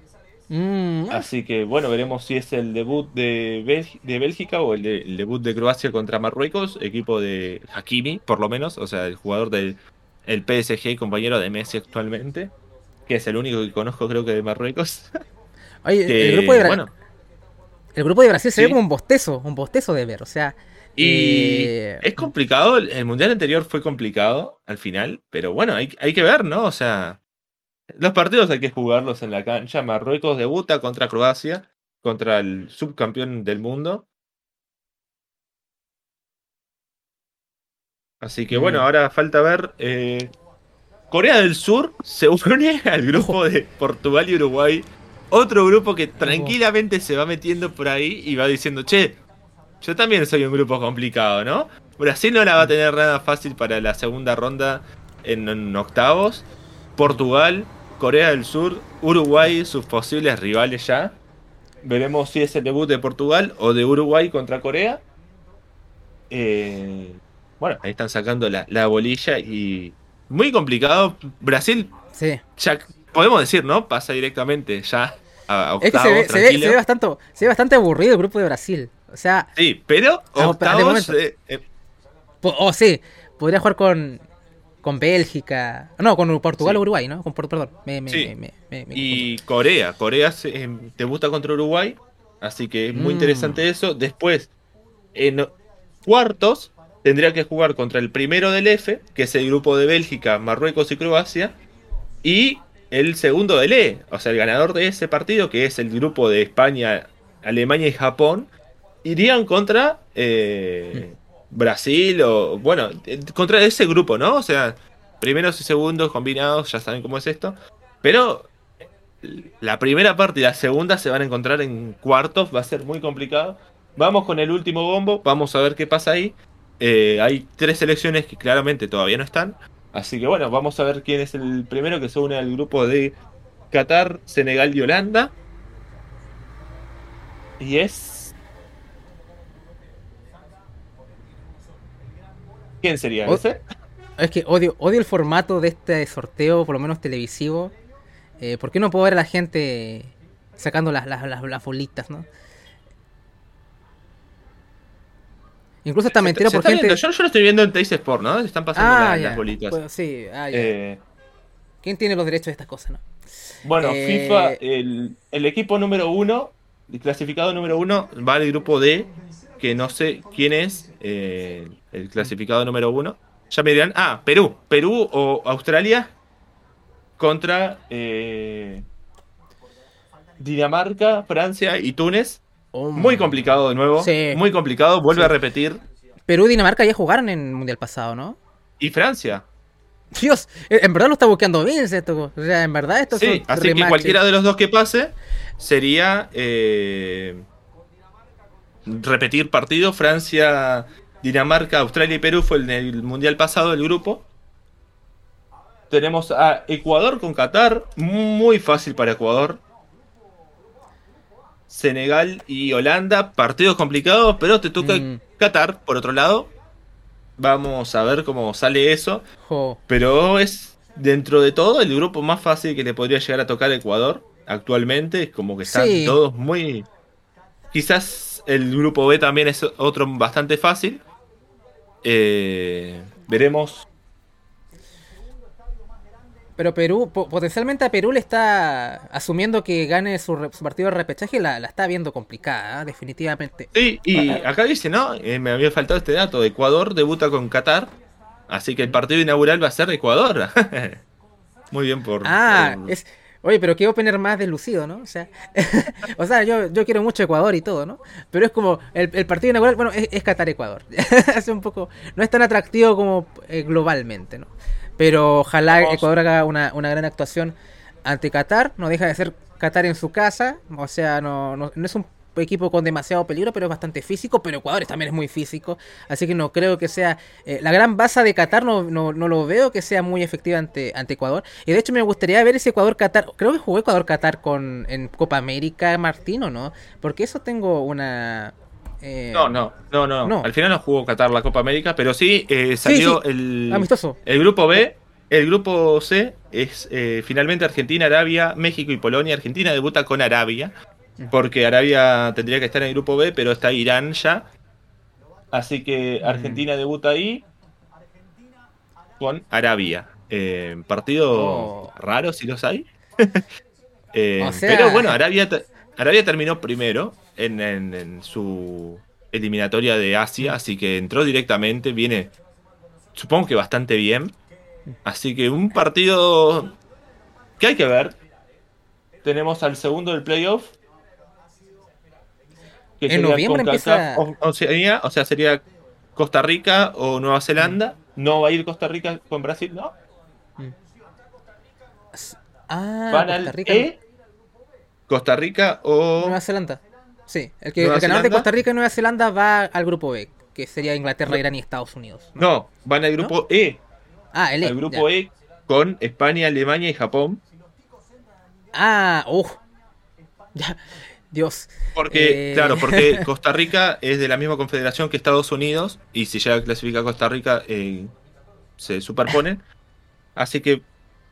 Mm, Así que bueno, veremos si es el debut de, Bélgi- de Bélgica o el, de- el debut de Croacia contra Marruecos, equipo de Hakimi, por lo menos, o sea, el jugador del el PSG y compañero de Messi actualmente, que es el único que conozco creo que de Marruecos. Oye, que, el, grupo de bueno, el grupo de Brasil se Sí. ve como un bostezo, un bostezo de ver. O sea, y eh, es complicado, el, el mundial anterior fue complicado al final, pero bueno, hay, hay que ver, ¿no? O sea, los partidos hay que jugarlos en la cancha. Marruecos debuta contra Croacia, contra el subcampeón del mundo. Así que bueno, Mm. ahora falta ver. eh, Corea del Sur se une al grupo de Portugal y Uruguay. Otro grupo que tranquilamente se va metiendo por ahí y va diciendo, che, yo también soy un grupo complicado, ¿no? Brasil no la va a tener nada fácil para la segunda ronda en, en octavos. Portugal, Corea del Sur, Uruguay, sus posibles rivales ya. Veremos si es el debut de Portugal o de Uruguay contra Corea. Eh, bueno, ahí están sacando la, la bolilla y muy complicado. Brasil, sí. ya podemos decir, ¿no? Pasa directamente ya a, Es que se ve, se, ve, tranquilo. se, ve bastante, se ve bastante aburrido el grupo de Brasil. O sea, Sí, pero Ah, octavos, momento. eh, eh, oh, sí, podría jugar con, con Bélgica. No, con Portugal Sí. o Uruguay, ¿no? Con, perdón, me, me, Sí. me y Corea. Corea se, eh, debuta contra Uruguay, así que es muy Mm. interesante eso. Después, en cuartos, tendría que jugar contra el primero del F, que es el grupo de Bélgica, Marruecos y Croacia, y el segundo del E, o sea, el ganador de ese partido, que es el grupo de España, Alemania y Japón, irían contra eh, Brasil o, bueno, contra ese grupo, ¿no? O sea, primeros y segundos combinados, ya saben cómo es esto, pero la primera parte y la segunda se van a encontrar en cuartos, va a ser muy complicado. Vamos con el último bombo, vamos a ver qué pasa ahí. Eh, hay tres selecciones que claramente todavía no están. Así que bueno, vamos a ver quién es el primero que se une al grupo de Qatar, Senegal y Holanda. Y es... ¿Quién sería O- ese? Es que odio, odio el formato de este sorteo, por lo menos televisivo. Eh, ¿Por qué no puedo ver a la gente sacando las, las, las, las bolitas, no? Incluso hasta me entero Se por está gente. viendo, Yo, yo lo estoy viendo en Taste Sport, ¿no? Están pasando Ah, la- las bolitas. Pues, sí, ah. Eh, ¿Quién tiene los derechos de estas cosas, no? Bueno, Eh, FIFA, el, el equipo número uno, el clasificado número uno, va al grupo D, que no sé quién es eh, el clasificado número uno. Ya me dirán, ah, Perú, Perú o Australia contra Dinamarca, Francia y Túnez. Oh, Muy complicado de nuevo, Sí. muy complicado, vuelve Sí. a repetir. Perú y Dinamarca ya jugaron en el mundial pasado, ¿no? Y Francia. Dios, eh, en verdad lo está buscando bien esto. O sea, en verdad esto Sí, así que cualquiera de los dos que pase sería eh, repetir partido. Francia, Dinamarca, Australia y Perú fue en el mundial pasado el grupo. Tenemos a Ecuador con Qatar, muy fácil para Ecuador. Senegal y Holanda, partidos complicados, pero te toca Mm. Qatar, por otro lado. Vamos a ver cómo sale eso. Pero es, dentro de todo, el grupo más fácil que le podría llegar a tocar Ecuador actualmente. Es como que están Sí. todos muy. Quizás el grupo B también es otro bastante fácil. Eh, veremos. Pero Perú, po- potencialmente a Perú le está asumiendo que gane su, re- su partido de repechaje, la, la está viendo complicada, ¿eh? definitivamente. Sí, y acá dice, ¿no? Eh, me había faltado este dato. Ecuador debuta con Qatar. Así que el partido inaugural va a ser Ecuador. Muy bien por. Ah, por- es. Oye, pero qué opener más deslucido, ¿no? O sea, o sea yo, yo quiero mucho Ecuador y todo, ¿no? Pero es como el, el partido inaugural, bueno, es, es Qatar-Ecuador. Hace un poco. No es tan atractivo como eh, globalmente, ¿no? Pero ojalá Vamos. Ecuador haga una, una gran actuación ante Qatar. No deja de ser Qatar en su casa. O sea, no, no, no es un equipo con demasiado peligro, pero es bastante físico, pero Ecuador también es muy físico, así que no creo que sea eh, la gran base de Qatar, no, no, no, lo veo que sea muy efectiva ante, ante Ecuador, y de hecho me gustaría ver ese Ecuador-Qatar, creo que jugó Ecuador-Qatar con en Copa América, Martín, ¿o no? Porque eso tengo una... Eh... No, no, no, no, al final no jugó Qatar la Copa América, pero sí eh, salió El, Amistoso. el grupo B. El grupo C es eh, finalmente Argentina, Arabia, México y Polonia. Argentina debuta con Arabia, porque Arabia tendría que estar en el grupo B, pero está Irán ya. Así que Argentina debuta ahí con Arabia. Eh, partido Oh. raro si los hay. O sea- Pero bueno, Arabia, Arabia terminó primero en, en- en su eliminatoria de Asia, así que entró directamente, viene supongo que bastante bien. Así que un partido que hay que ver. Tenemos al segundo del playoff. que En noviembre empieza- O, o sea, sería Costa Rica o Nueva Zelanda. No va a ir Costa Rica con Brasil, ¿no? Ah, Van Costa al Rica. E, Costa Rica o... Nueva Zelanda. Sí, el, que, ¿Nueva el ganador de? Costa Rica y Nueva Zelanda va al grupo B, que sería Inglaterra, Irán y Estados Unidos. No, van al grupo E. Ah, el E. Al grupo ya. E con España, Alemania y Japón. Ah, uff. Ya, Dios. Porque, Eh. claro, porque Costa Rica es de la misma confederación que Estados Unidos y si llega a clasificar Costa Rica eh, se superponen. Así que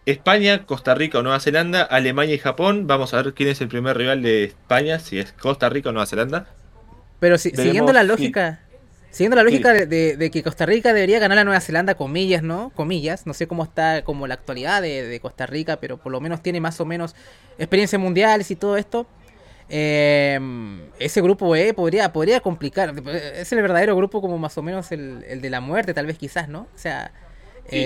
España, Costa Rica o Nueva Zelanda, Alemania y Japón. Vamos a ver quién es el primer rival de España, si es Costa Rica o Nueva Zelanda. Pero si- Veremos siguiendo la si- lógica, siguiendo la lógica de, de- de que Costa Rica debería ganar a Nueva Zelanda, comillas, ¿no? Comillas. No sé cómo está como la actualidad de, de Costa Rica, pero por lo menos tiene más o menos experiencia en mundiales y todo esto. Eh, ese grupo E podría, podría complicar. Es el verdadero grupo como más o menos el, el de la muerte, tal vez quizás, ¿no? O sea, Sí.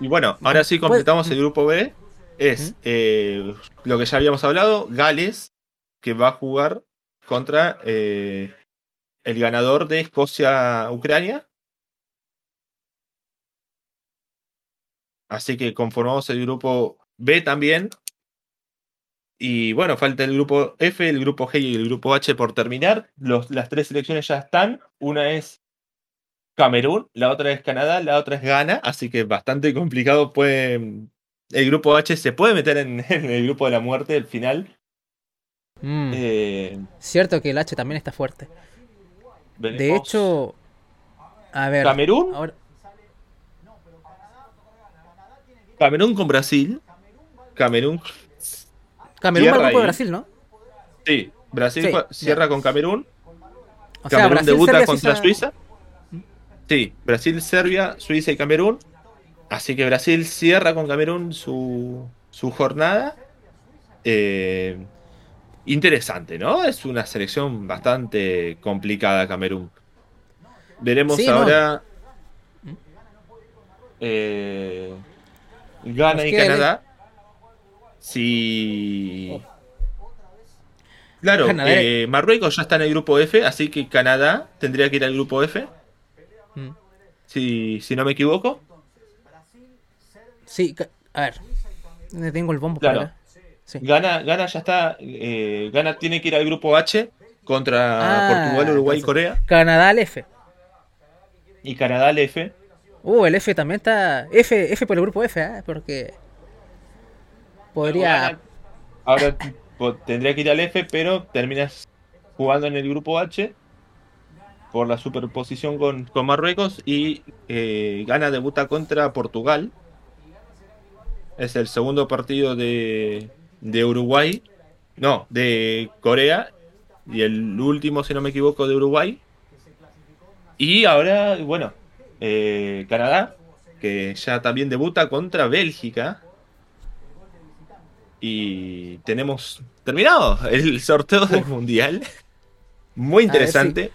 Y bueno, ahora sí Pues- completamos el grupo B. Es eh, lo que ya habíamos hablado, Gales, que va a jugar contra eh, el ganador de Escocia-Ucrania. Así que conformamos el grupo B también. Y bueno, falta el grupo F, el grupo G y el grupo H por terminar. Los, las tres selecciones ya están. Una es Camerún, la otra es Canadá, la otra es Ghana. Así que bastante complicado. Puede, el grupo H se puede meter en, en el grupo de la muerte al final. mm, Eh, cierto que el H también está fuerte. De hecho, a ver. Camerún, Ahora, Camerún con Brasil. Camerún, Camerún va grupo de. Brasil, ¿no? sí. Brasil Sí, cierra con Camerún. O sea, Camerún Brasil, debuta contra Suiza- Suiza. Sí, Brasil, Serbia, Suiza y Camerún. Así que Brasil cierra con Camerún su, su jornada. Eh, interesante, ¿no? Es una selección bastante complicada Camerún. Veremos Sí, no. ahora eh, Ghana Nos y queda el- Canadá. Si... Claro, Canadá- eh, Marruecos ya está en el grupo F, así que Canadá tendría que ir al grupo F. si, si no me equivoco. Sí, a ver. ¿Dónde tengo el bombo? Claro. Sí. Gana, Gana ya está, eh, Gana tiene que ir al grupo H contra Ah, Portugal, Uruguay y Corea. Canadá al F. Y Canadá al F. Uh, el F también está. F, F por el grupo F, ¿eh? Porque. Podría. Ahora po- tendría que ir al F, pero terminas jugando en el grupo H por la superposición con, con Marruecos y eh, Gana debuta contra Portugal. Es el segundo partido de, de Uruguay. No, de Corea. Y el último, si no me equivoco, de Uruguay. Y ahora, bueno, eh, Canadá, que ya también debuta contra Bélgica. Y tenemos terminado el sorteo del Mundial. Muy interesante.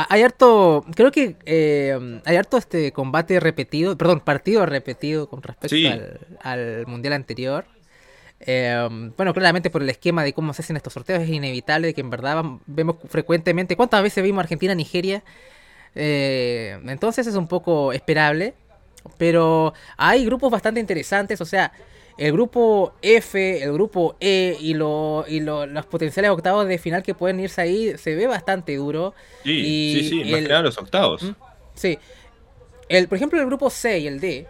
Ah, Hay harto. Creo que eh, hay harto este combate repetido. Perdón, partido repetido con respecto Sí. al, al mundial anterior. Eh, bueno, claramente por el esquema de cómo se hacen estos sorteos es inevitable que en verdad vemos frecuentemente. ¿Cuántas veces vimos Argentina, Nigeria? Eh, entonces es un poco esperable. Pero hay grupos bastante interesantes. O sea, el grupo F, el grupo E y, lo, y lo, los potenciales octavos de final que pueden irse ahí se ve bastante duro. Sí, sí, sí, más que nada los octavos. ¿Mm? Sí. El, por ejemplo, el grupo C y el D,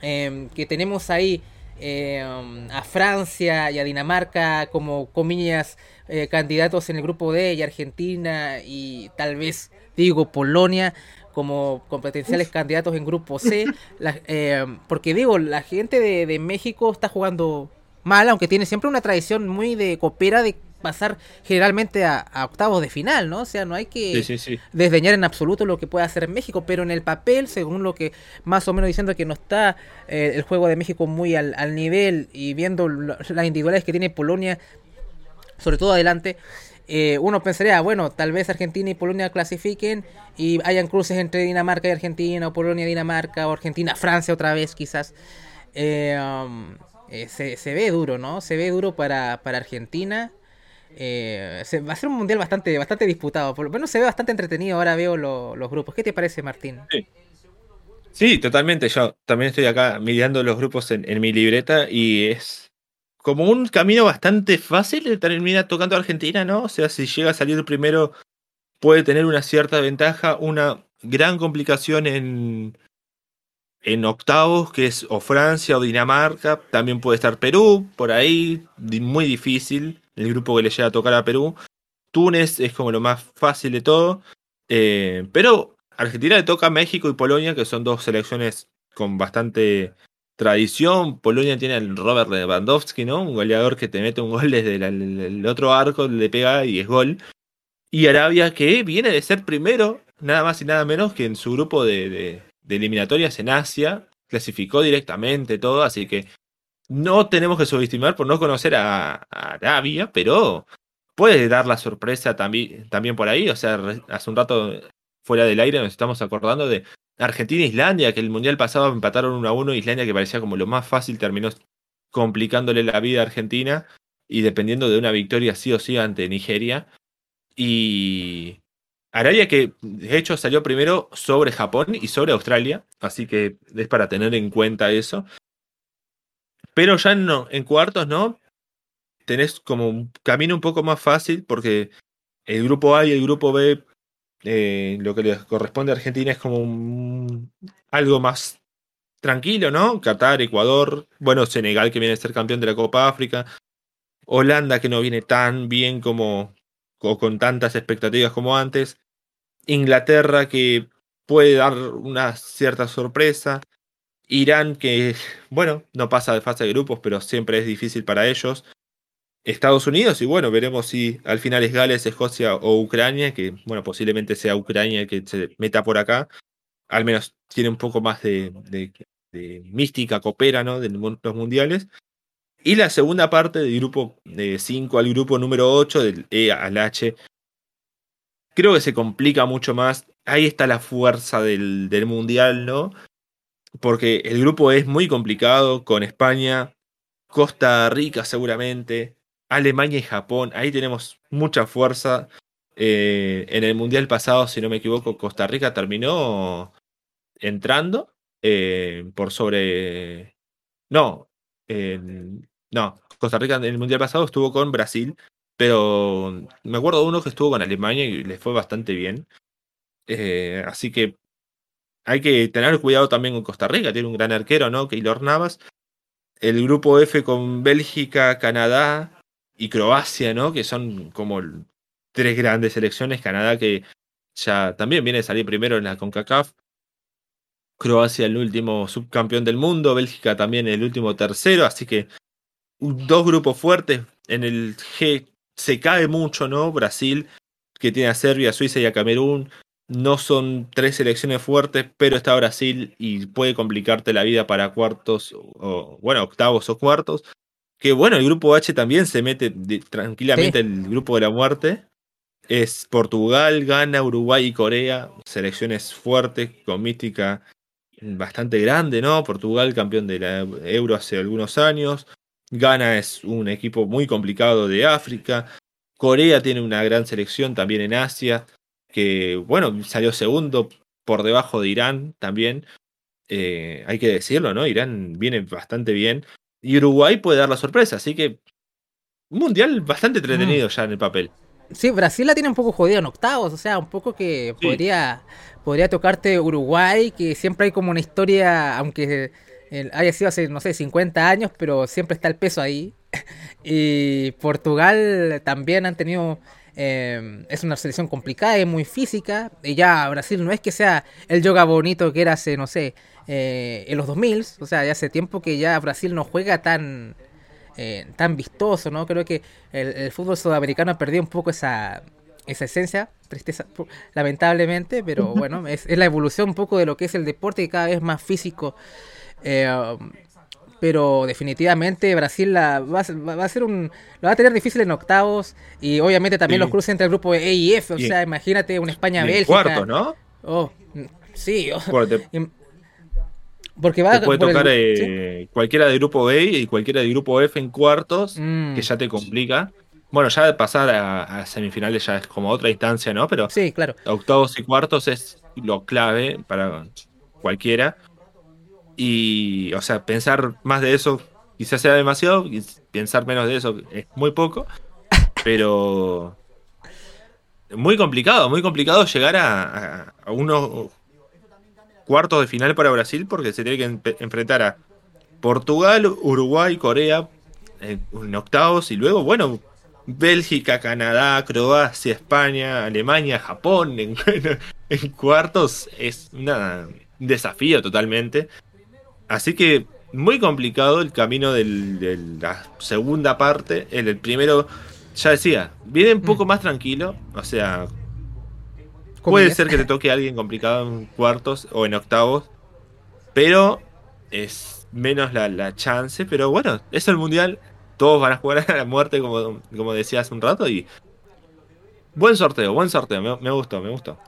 em, que tenemos ahí em, a Francia y a Dinamarca como comillas eh, candidatos en el grupo D y Argentina y tal vez digo Polonia como con potenciales candidatos en grupo C, eh, porque digo, la gente de, México está jugando mal, aunque tiene siempre una tradición muy de copera de pasar generalmente a, octavos de final, ¿no? O sea, no hay que desdeñar en absoluto lo que puede hacer México, pero en el papel, según lo que más o menos diciendo que no está eh, el juego de México muy al, al nivel y viendo las individualidades que tiene Polonia, sobre todo adelante, eh, uno pensaría, bueno, tal vez Argentina y Polonia clasifiquen y hayan cruces entre Dinamarca y Argentina, o Polonia Dinamarca, o Argentina, Francia otra vez quizás. Eh, um, eh, se, ve duro, ¿no? Se ve duro para, para Argentina. se, va a ser un mundial bastante, bastante disputado. Por lo menos se ve bastante entretenido. Ahora veo los grupos. ¿Qué te parece, Martín? Sí. totalmente. Yo también estoy acá mirando los grupos en mi libreta y es como un camino bastante fácil de terminar tocando a Argentina, ¿no? O sea, si llega a salir primero, puede tener una cierta ventaja, una gran complicación en, en octavos, que es o Francia o Dinamarca, también puede estar Perú, por ahí, muy difícil, el grupo que le llega a tocar a Perú. Túnez es como lo más fácil de todo, eh, pero Argentina le toca a México y Polonia, que son dos selecciones con bastante tradición. Polonia tiene al Robert Lewandowski, ¿no? Un goleador que te mete un gol desde el, otro arco, le pega y es gol. Y Arabia que viene de ser primero, nada más y nada menos que en su grupo de, eliminatorias en Asia, clasificó directamente todo, así que no tenemos que subestimar por no conocer a, Arabia, pero puede dar la sorpresa también, también por ahí. O sea, hace un rato fuera del aire nos estamos acordando de Argentina e Islandia, que el mundial pasado empataron 1 a 1. Islandia, que parecía como lo más fácil, terminó complicándole la vida a Argentina y dependiendo de una victoria sí o sí ante Nigeria. Y Arabia, que de hecho salió primero sobre Japón y sobre Australia, así que es para tener en cuenta eso. Pero ya no, en cuartos, ¿no? Tenés como un camino un poco más fácil porque el grupo A y el grupo B eh, lo que le corresponde a Argentina es como algo más tranquilo, ¿no? Qatar, Ecuador, bueno, Senegal que viene a ser campeón de la Copa África, Holanda que no viene tan bien como o con tantas expectativas como antes, Inglaterra que puede dar una cierta sorpresa, Irán que, bueno, no pasa de fase de grupos, pero siempre es difícil para ellos. Estados Unidos y bueno, veremos si al final es Gales, Escocia o Ucrania, que bueno, posiblemente sea Ucrania que se meta por acá. Al menos tiene un poco más de, mística, coopera, ¿no? De los mundiales. Y la segunda parte del grupo de 5 al grupo número 8, del E al H, creo que se complica mucho más. Ahí está la fuerza del, del mundial, ¿no? Porque el grupo es muy complicado con España, Costa Rica seguramente, Alemania y Japón. Ahí tenemos mucha fuerza. Eh, en el Mundial pasado, si no me equivoco, Costa Rica terminó entrando eh, por sobre... No, no, Costa Rica en el Mundial pasado estuvo con Brasil, pero me acuerdo de uno que estuvo con Alemania y le fue bastante bien. Eh, así que hay que tener cuidado también con Costa Rica, tiene un gran arquero, ¿no? Keylor Navas. El grupo F con Bélgica, Canadá, y Croacia, ¿no? Que son como tres grandes selecciones. Canadá que ya también viene a salir primero en la CONCACAF. Croacia el último subcampeón del mundo. Bélgica también el último tercero. Así que dos grupos fuertes. En el G se cae mucho, ¿no? Brasil, que tiene a Serbia, Suiza y a Camerún. No son tres selecciones fuertes, pero está Brasil y puede complicarte la vida para cuartos, o bueno, octavos o cuartos. Que bueno, el grupo H también se mete tranquilamente el grupo de la muerte. Es Portugal, Ghana, Uruguay y Corea, selecciones fuertes, con mística bastante grande, ¿no? Portugal, campeón de la Euro hace algunos años. Ghana es un equipo muy complicado de África. Corea tiene una gran selección también en Asia, que bueno, salió segundo por debajo de Irán también. Eh, hay que decirlo, ¿no? Irán viene bastante bien Y Uruguay puede dar la sorpresa, así que un mundial bastante entretenido Mm. ya en el papel. Sí, Brasil la tiene un poco jodida en octavos, o sea, un poco que Sí. podría, podría tocarte Uruguay, que siempre hay como una historia, aunque haya sido hace, no sé, 50 años, pero siempre está el peso ahí. Y Portugal también han tenido, eh, es una selección complicada, es muy física, y ya Brasil no es que sea el yoga bonito que era hace, no sé, eh, en los 2000, o sea, ya hace tiempo que ya Brasil no juega tan eh, tan vistoso, ¿no? Creo que el, el fútbol sudamericano ha perdido un poco esa, esa esencia, tristeza, lamentablemente, pero bueno, es, es la evolución un poco de lo que es el deporte, que cada vez más físico. eh, pero definitivamente Brasil la, va, a ser- va a ser un lo va a tener difícil en octavos y obviamente también Sí. los cruces entre el grupo E y F, o Y sea, imagínate una Y en España-Bélgica. cuartos, ¿no? Oh, mm, sí, oh, porque va te puede por el- tocar ¿sí? eh, cualquiera de grupo B y cualquiera de grupo F en cuartos, Mm, que ya te complica. Bueno, ya pasar a, a semifinales ya es como otra instancia, ¿no? Pero sí, claro. octavos y cuartos es lo clave para cualquiera. Y, o sea, pensar más de eso quizás sea demasiado, y pensar menos de eso es muy poco, pero muy complicado, muy complicado llegar a, a- a unos cuartos de final para Brasil porque se tiene que enfrentar a Portugal, Uruguay, Corea en, en octavos y luego, bueno, Bélgica, Canadá, Croacia, España, Alemania, Japón en, en cuartos es una- un desafío totalmente. Así que muy complicado el camino del- de la segunda parte. En el primero, ya decía, viene un poco Mm. más tranquilo. O sea, puede ser que te toque alguien complicado en cuartos o en octavos. Pero es menos la, la chance. Pero bueno, es el mundial. Todos van a jugar a la muerte, como, como decía hace un rato. Y buen sorteo, buen sorteo. Me, me gustó, me gustó.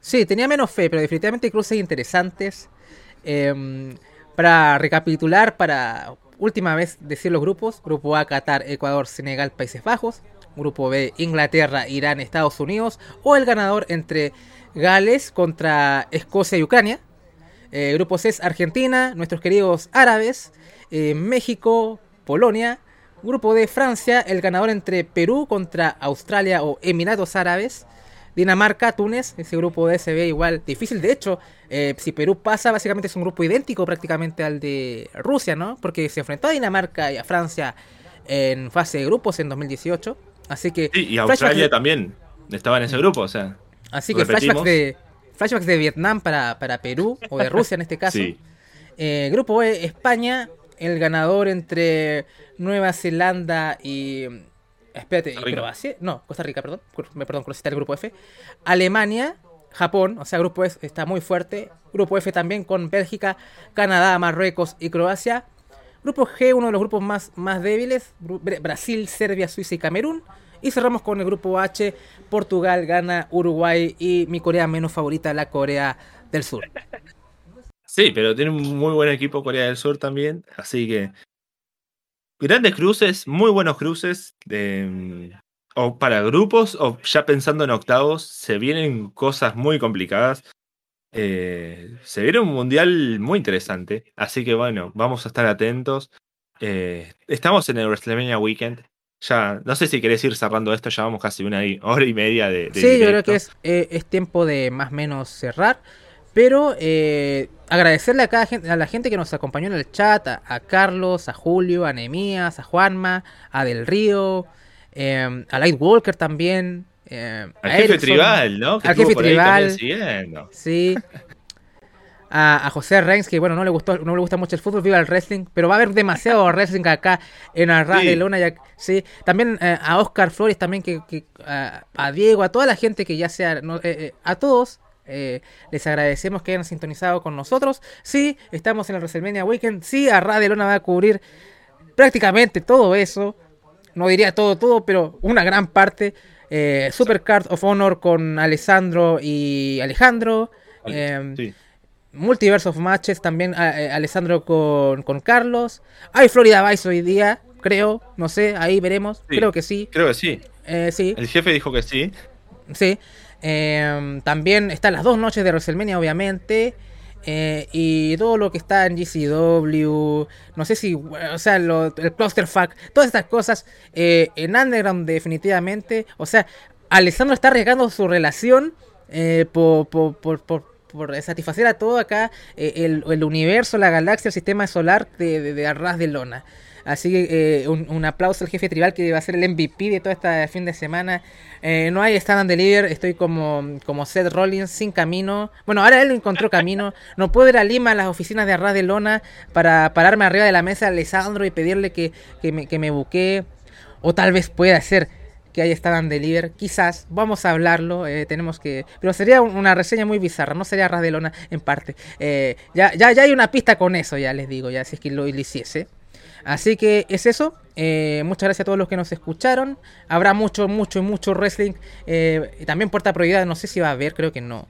Sí, tenía menos fe, pero definitivamente cruces interesantes. Em, para recapitular, para última vez decir los grupos: Grupo A, Qatar, Ecuador, Senegal, Países Bajos. Grupo B, Inglaterra, Irán, Estados Unidos. O el ganador entre Gales contra Escocia y Ucrania. Eh, grupo C es Argentina, nuestros queridos árabes, eh, México, Polonia. Grupo D, Francia, el ganador entre Perú contra Australia o Emiratos Árabes. Dinamarca, Túnez, ese grupo D se ve igual difícil. De hecho, eh, si Perú pasa, básicamente es un grupo idéntico prácticamente al de Rusia, ¿no? Porque se enfrentó a Dinamarca y a Francia en fase de grupos en 2018. Así que. Sí, y Australia de- también estaba en ese grupo, o sea. Así que repetimos. flashbacks de, flashbacks de Vietnam para, para Perú, o de Rusia en este caso. Sí. Eh, grupo E, España, el ganador entre Nueva Zelanda y. Espérate, ¿y Costa Rica. Croacia? No, Costa Rica, perdón. Me- Perdón, está el grupo F. Alemania, Japón, o sea, grupo E está muy fuerte. Grupo F también con Bélgica, Canadá, Marruecos y Croacia. Grupo G, uno de los grupos más, más débiles. Brasil, Serbia, Suiza y Camerún. Y cerramos con el grupo H, Portugal, Ghana, Uruguay y mi Corea menos favorita, la Corea del Sur. Sí, pero tiene un muy buen equipo Corea del Sur también, así que grandes cruces, muy buenos cruces de o para grupos o ya pensando en octavos, se vienen cosas muy complicadas. Eh, se viene un mundial muy interesante, así que bueno, vamos a estar atentos. Eh, estamos en el WrestleMania Weekend. Ya, no sé si querés ir cerrando esto, ya vamos casi una hora y media de, de Sí, yo creo que es, eh, es tiempo de más o menos cerrar. Pero agradecerle a, cada gente, a la gente que nos acompañó en el chat, a, a Carlos, a Julio, a Nemías, a Juanma, a Del Río, a Lightwalker también. Eh, Al a jefe Erickson, tribal, ¿no? Que al jefe tribal. Sí. A, a José Reigns, que bueno, no le gustó, no le gusta mucho el fútbol, viva el wrestling, pero va a haber demasiado wrestling acá en Arras Sí. de Luna. ya- sí. También eh, a Oscar Flores, también que, que, a, a Diego, a toda la gente que ya sea, no, eh, eh, a todos. eh, les agradecemos que hayan sintonizado con nosotros. Sí, estamos en el WrestleMania Weekend. Sí, Arras de Luna va a cubrir prácticamente todo eso. No diría todo, todo, pero una gran parte. Eh, Supercard of Honor con Alessandro y Alejandro. eh, Sí. Multiverse of Matches también eh, Alessandro con, con Carlos. Hay Florida Vice hoy día, creo, no sé, ahí veremos. Sí. Creo que sí. Creo que sí. Sí, El jefe dijo que sí. sí. También están las dos noches de WrestleMania, obviamente. Eh, y todo lo que está en GCW, no sé si, o sea, lo, el Clusterfuck, todas estas cosas eh, en Underground definitivamente, o sea, Alessandro está arriesgando su relación eh, por, por, por, por, satisfacer a todo acá, el, el, universo, la galaxia, el sistema solar de, de, de Arras de Lona. Así que eh, un, aplauso al jefe tribal que va a ser el MVP de todo este fin de semana. Eh, no hay stand and deliver, estoy como, como Seth Rollins sin camino. Bueno, ahora él encontró camino. No puedo ir a Lima a las oficinas de Arras de Lona para pararme arriba de la mesa a Alessandro y pedirle que, que, me, que. O tal vez pueda ser que haya stand and deliver. Quizás, vamos a hablarlo. Eh, tenemos que. Pero sería una reseña muy bizarra, no sería Arras de Lona en parte. ya, ya, ya hay una pista con eso, ya les digo, ya si es que lo hiciese. Así que es eso. Eh, muchas gracias a todos los que nos escucharon. Habrá mucho, mucho, mucho wrestling. Eh, también Puerta Prohibida, no sé si va a haber, creo que no.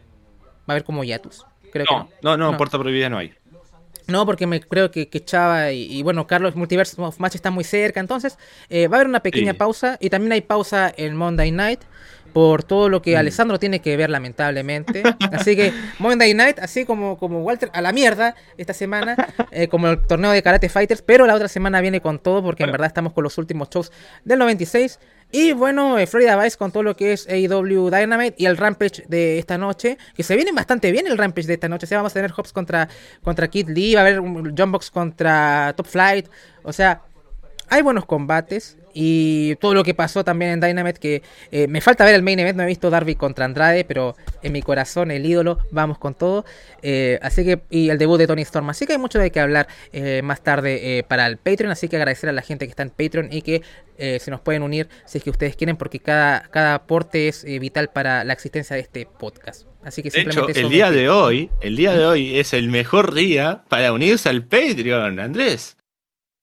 Va a haber como Yatus. Creo no, que no. no, Puerta Prohibida no hay. No, porque me creo que, que Chava y, bueno, Carlos Multiverse of Match está muy cerca. Entonces, eh, va a haber una pequeña pausa. Y también hay pausa en Monday Night por todo lo que mm. Alessandro tiene que ver lamentablemente. Así que Monday Night, así como, como Walter, a la mierda esta semana, eh, como el torneo de Karate Fighters, pero la otra semana viene con todo porque en verdad estamos con los últimos shows del 96. Y bueno, eh, Florida Vice con todo lo que es AEW Dynamite y el Rampage de esta noche, que se viene bastante bien el Rampage de esta noche. O sea, vamos a tener Hobbs contra, contra Kid Lee, va a haber un John Box contra Top Flight. O sea, hay buenos combates y todo lo que pasó también en Dynamite que eh, me falta ver el main event no he visto Darby contra Andrade pero en mi corazón el ídolo vamos con todo eh, así que y el debut de Tony Storm así que hay mucho de qué hablar eh, más tarde para el Patreon así que agradecer a la gente que está en Patreon y que se nos pueden unir si es que ustedes quieren porque cada cada aporte es vital para la existencia de este podcast Así que de hecho, el día de hoy, el día de hoy es el mejor día para unirse al Patreon, Andrés.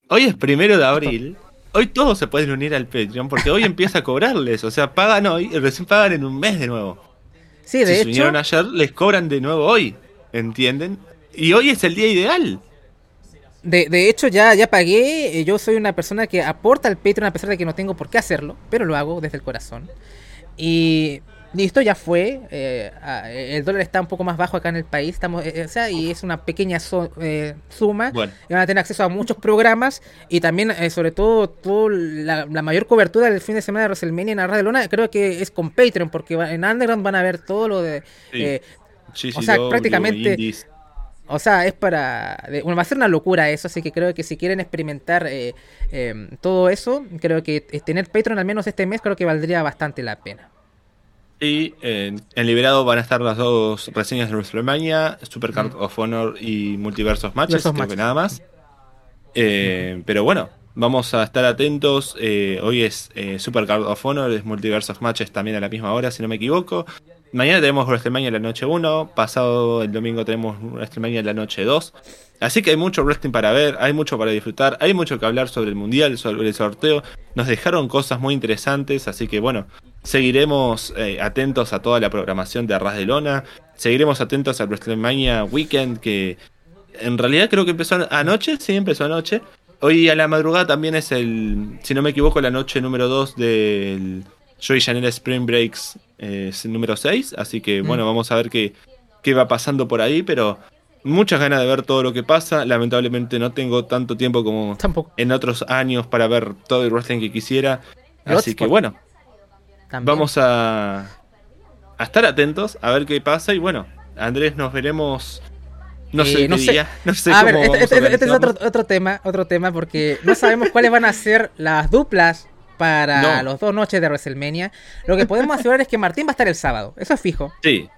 Hoy es primero de abril. Hoy todos se pueden unir al Patreon porque hoy empieza a cobrarles. O sea, pagan hoy y recién pagan en un mes de nuevo. Sí, de si hecho. ayer, les cobran de nuevo hoy. ¿Entienden? Y hoy es el día ideal. De, de, hecho, ya, ya pagué. Eh, yo soy una persona que aporta al Patreon a pesar de que no tengo por qué hacerlo, pero lo hago desde el corazón. Y Listo, ya fue. Eh, el dólar está un poco más bajo acá en el país. Estamos, eh, o sea, y es una pequeña eh, suma. Y van a tener acceso a muchos programas. Y también, sobre todo, todo la, mayor cobertura del fin de semana de WrestleMania en Radio Luna, creo que es con Patreon, porque en Underground van a ver todo lo de. o sea, prácticamente. O sea, es para. Bueno, va a ser una locura eso, así que creo que si quieren experimentar todo eso, creo que tener Patreon al menos este mes, creo que valdría bastante la pena. Y en Liberado van a estar las dos reseñas de WrestleMania, Supercard of Honor y Multiversos Matches, creo que nada más. Eh, pero bueno, vamos a estar atentos. Eh, hoy es eh, Supercard of Honor, es Multiversos Matches también a la misma hora, si no me equivoco. Mañana tenemos WrestleMania en la noche 1, pasado el domingo tenemos WrestleMania en la noche 2. Así que hay mucho wrestling para ver, hay mucho para disfrutar, hay mucho que hablar sobre el mundial, sobre el sorteo. Nos dejaron cosas muy interesantes, así que bueno, Seguiremos eh, atentos a toda la programación de Arras de Lona. Seguiremos atentos al WrestleMania Weekend, que en realidad creo que empezó anoche. Sí, empezó anoche. Hoy a la madrugada también es el, si no me equivoco, la noche número 2 del Joy Janela Spring Breaks eh, número 6. Así que mm. bueno, vamos a ver qué, qué va pasando por ahí. Pero muchas ganas de ver todo lo que pasa. Lamentablemente no tengo tanto tiempo como en otros años para ver todo el wrestling que quisiera. Así que bueno, Vamos a, a estar atentos a ver qué pasa y bueno, Andrés, nos veremos no sé, eh, no, sé. no sé. A ver, este, este, este, es otro, otro tema, otro tema, porque no sabemos cuáles van a ser las duplas para los dos noches de WrestleMania. Lo que podemos asegurar es que Martín va a estar el sábado, eso es fijo. Sí.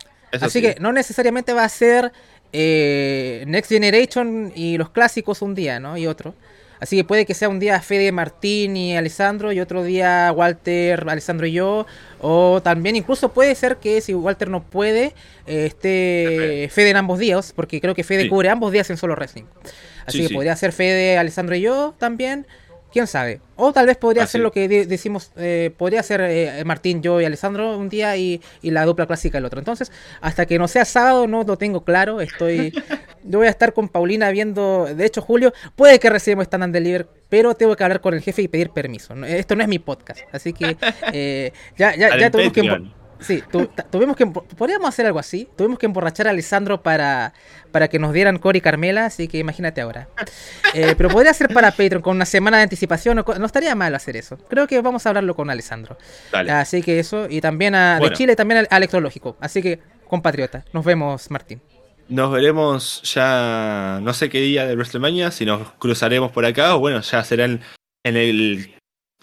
Así que no necesariamente va a ser eh, Next Generation y los clásicos un día, ¿no? Y otro. Así que puede que sea un día Fede, Martín y Alessandro y otro día Walter, Alessandro y yo. O también incluso puede ser que si Walter no puede, eh, esté Fede en ambos días, porque creo que Fede cubre ambos días en solo wrestling. Así que podría ser Fede, Alessandro y yo también quién sabe. O tal vez podría ser lo que decimos, eh, podría ser eh, Martín, yo y Alessandro un día y, la dupla clásica el otro. Entonces, hasta que no sea sábado, no lo tengo claro. Estoy, yo voy a estar con Paulina viendo, de hecho, Julio, puede que recibamos Stand and Deliver, pero tengo que hablar con el jefe y pedir permiso. Esto no es mi podcast, así que eh, ya, ya, ya tuvimos que Sí, tuvimos que. Podríamos hacer algo así. Tuvimos que emborrachar a Alessandro para, para que nos dieran Cory y Carmela, así que imagínate ahora. Eh, pero podría ser para Patreon con una semana de anticipación. No, estaría mal hacer eso. Creo que vamos a hablarlo con Alessandro. Así que eso. Y también a, de Chile, también al, Electrológico. Así que, compatriota. Nos vemos, Martín. Nos veremos ya, no sé qué día de WrestleMania, si nos cruzaremos por acá o bueno, ya será en el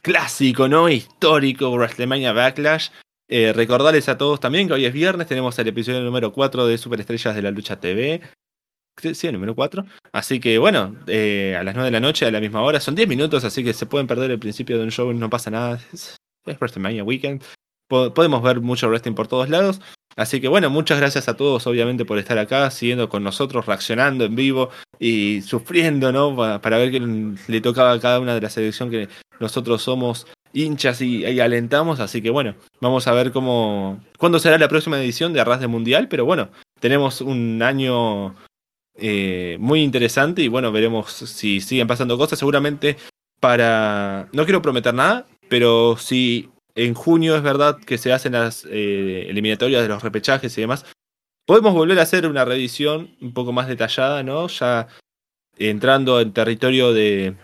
clásico, ¿no? Histórico WrestleMania Backlash. Eh, recordarles a todos también que hoy es viernes, tenemos el episodio número 4 de Superestrellas de la Lucha TV. Sí, el número 4. Así que bueno, eh, a las 9 de la noche, a la misma hora, son 10 minutos, así que se pueden perder el principio de un show, no pasa nada. Es, WrestleMania Weekend. podemos ver mucho wrestling por todos lados. Así que bueno, muchas gracias a todos obviamente por estar acá, siguiendo con nosotros, reaccionando en vivo y sufriendo, ¿no? Para, ver qué le tocaba a cada una de las selecciones que nosotros somos hinchas y, alentamos. Así que bueno, vamos a ver cómo, cuándo será la próxima edición de Arras de Mundial. Pero bueno, tenemos un año eh, muy interesante y bueno, veremos si siguen pasando cosas. Seguramente para, no quiero prometer nada, pero si en junio es verdad que se hacen las eh, eliminatorias de los repechajes y demás. Podemos volver a hacer una revisión un poco más detallada, ¿no? Ya entrando en territorio de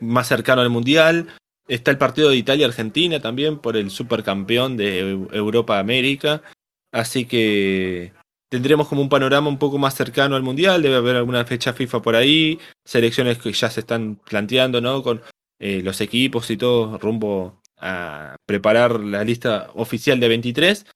más cercano al Mundial. Está el partido de Italia-Argentina también por el supercampeón de Europa-América. Así que tendremos como un panorama un poco más cercano al Mundial. Debe haber alguna fecha FIFA por ahí. Selecciones que ya se están planteando, ¿no? Con eh, los equipos y todo rumbo a preparar la lista oficial de 23.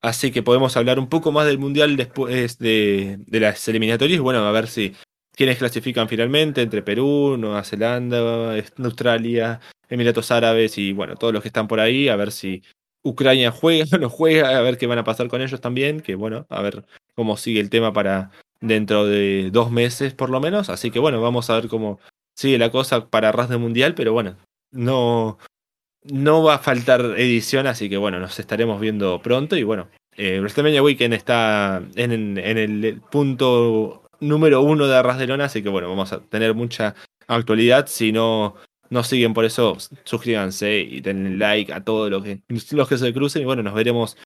Así que podemos hablar un poco más del Mundial después de, las eliminatorias. Bueno, a ver si quienes clasifican finalmente entre Perú, Nueva Zelanda, Australia, Emiratos Árabes y bueno, todos los que están por ahí. A ver si Ucrania juega o no juega, a ver qué van a pasar con ellos también. Que bueno, a ver cómo sigue el tema para dentro de dos meses por lo menos. Así que bueno, vamos a ver cómo sigue la cosa para Ras de Mundial. Pero bueno, no, no va a faltar edición, así que bueno, nos estaremos viendo pronto. Y bueno, eh, WrestleMania Weekend está en, el punto número uno de Arras de Lona, así que bueno, vamos a tener mucha actualidad. Si no nos siguen por eso, suscríbanse y denle like a todos los que, los que se crucen. Y bueno, nos veremos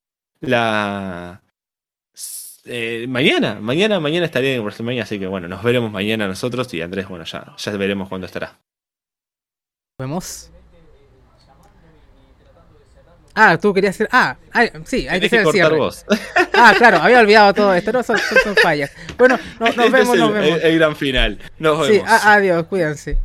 la. Eh, mañana, mañana, mañana estaré en WrestleMania, así que bueno, nos veremos mañana nosotros y Andrés, bueno, ya, ya veremos cuándo estará. Nos vemos. Ah, tú querías hacer. Ah, sí, hay que hacer el cierre. Vos. Ah, claro, había olvidado todo esto. No son, fallas. Bueno, nos, este vemos, nos vemos. El, gran final. Nos vemos. Sí, adiós, cuídense.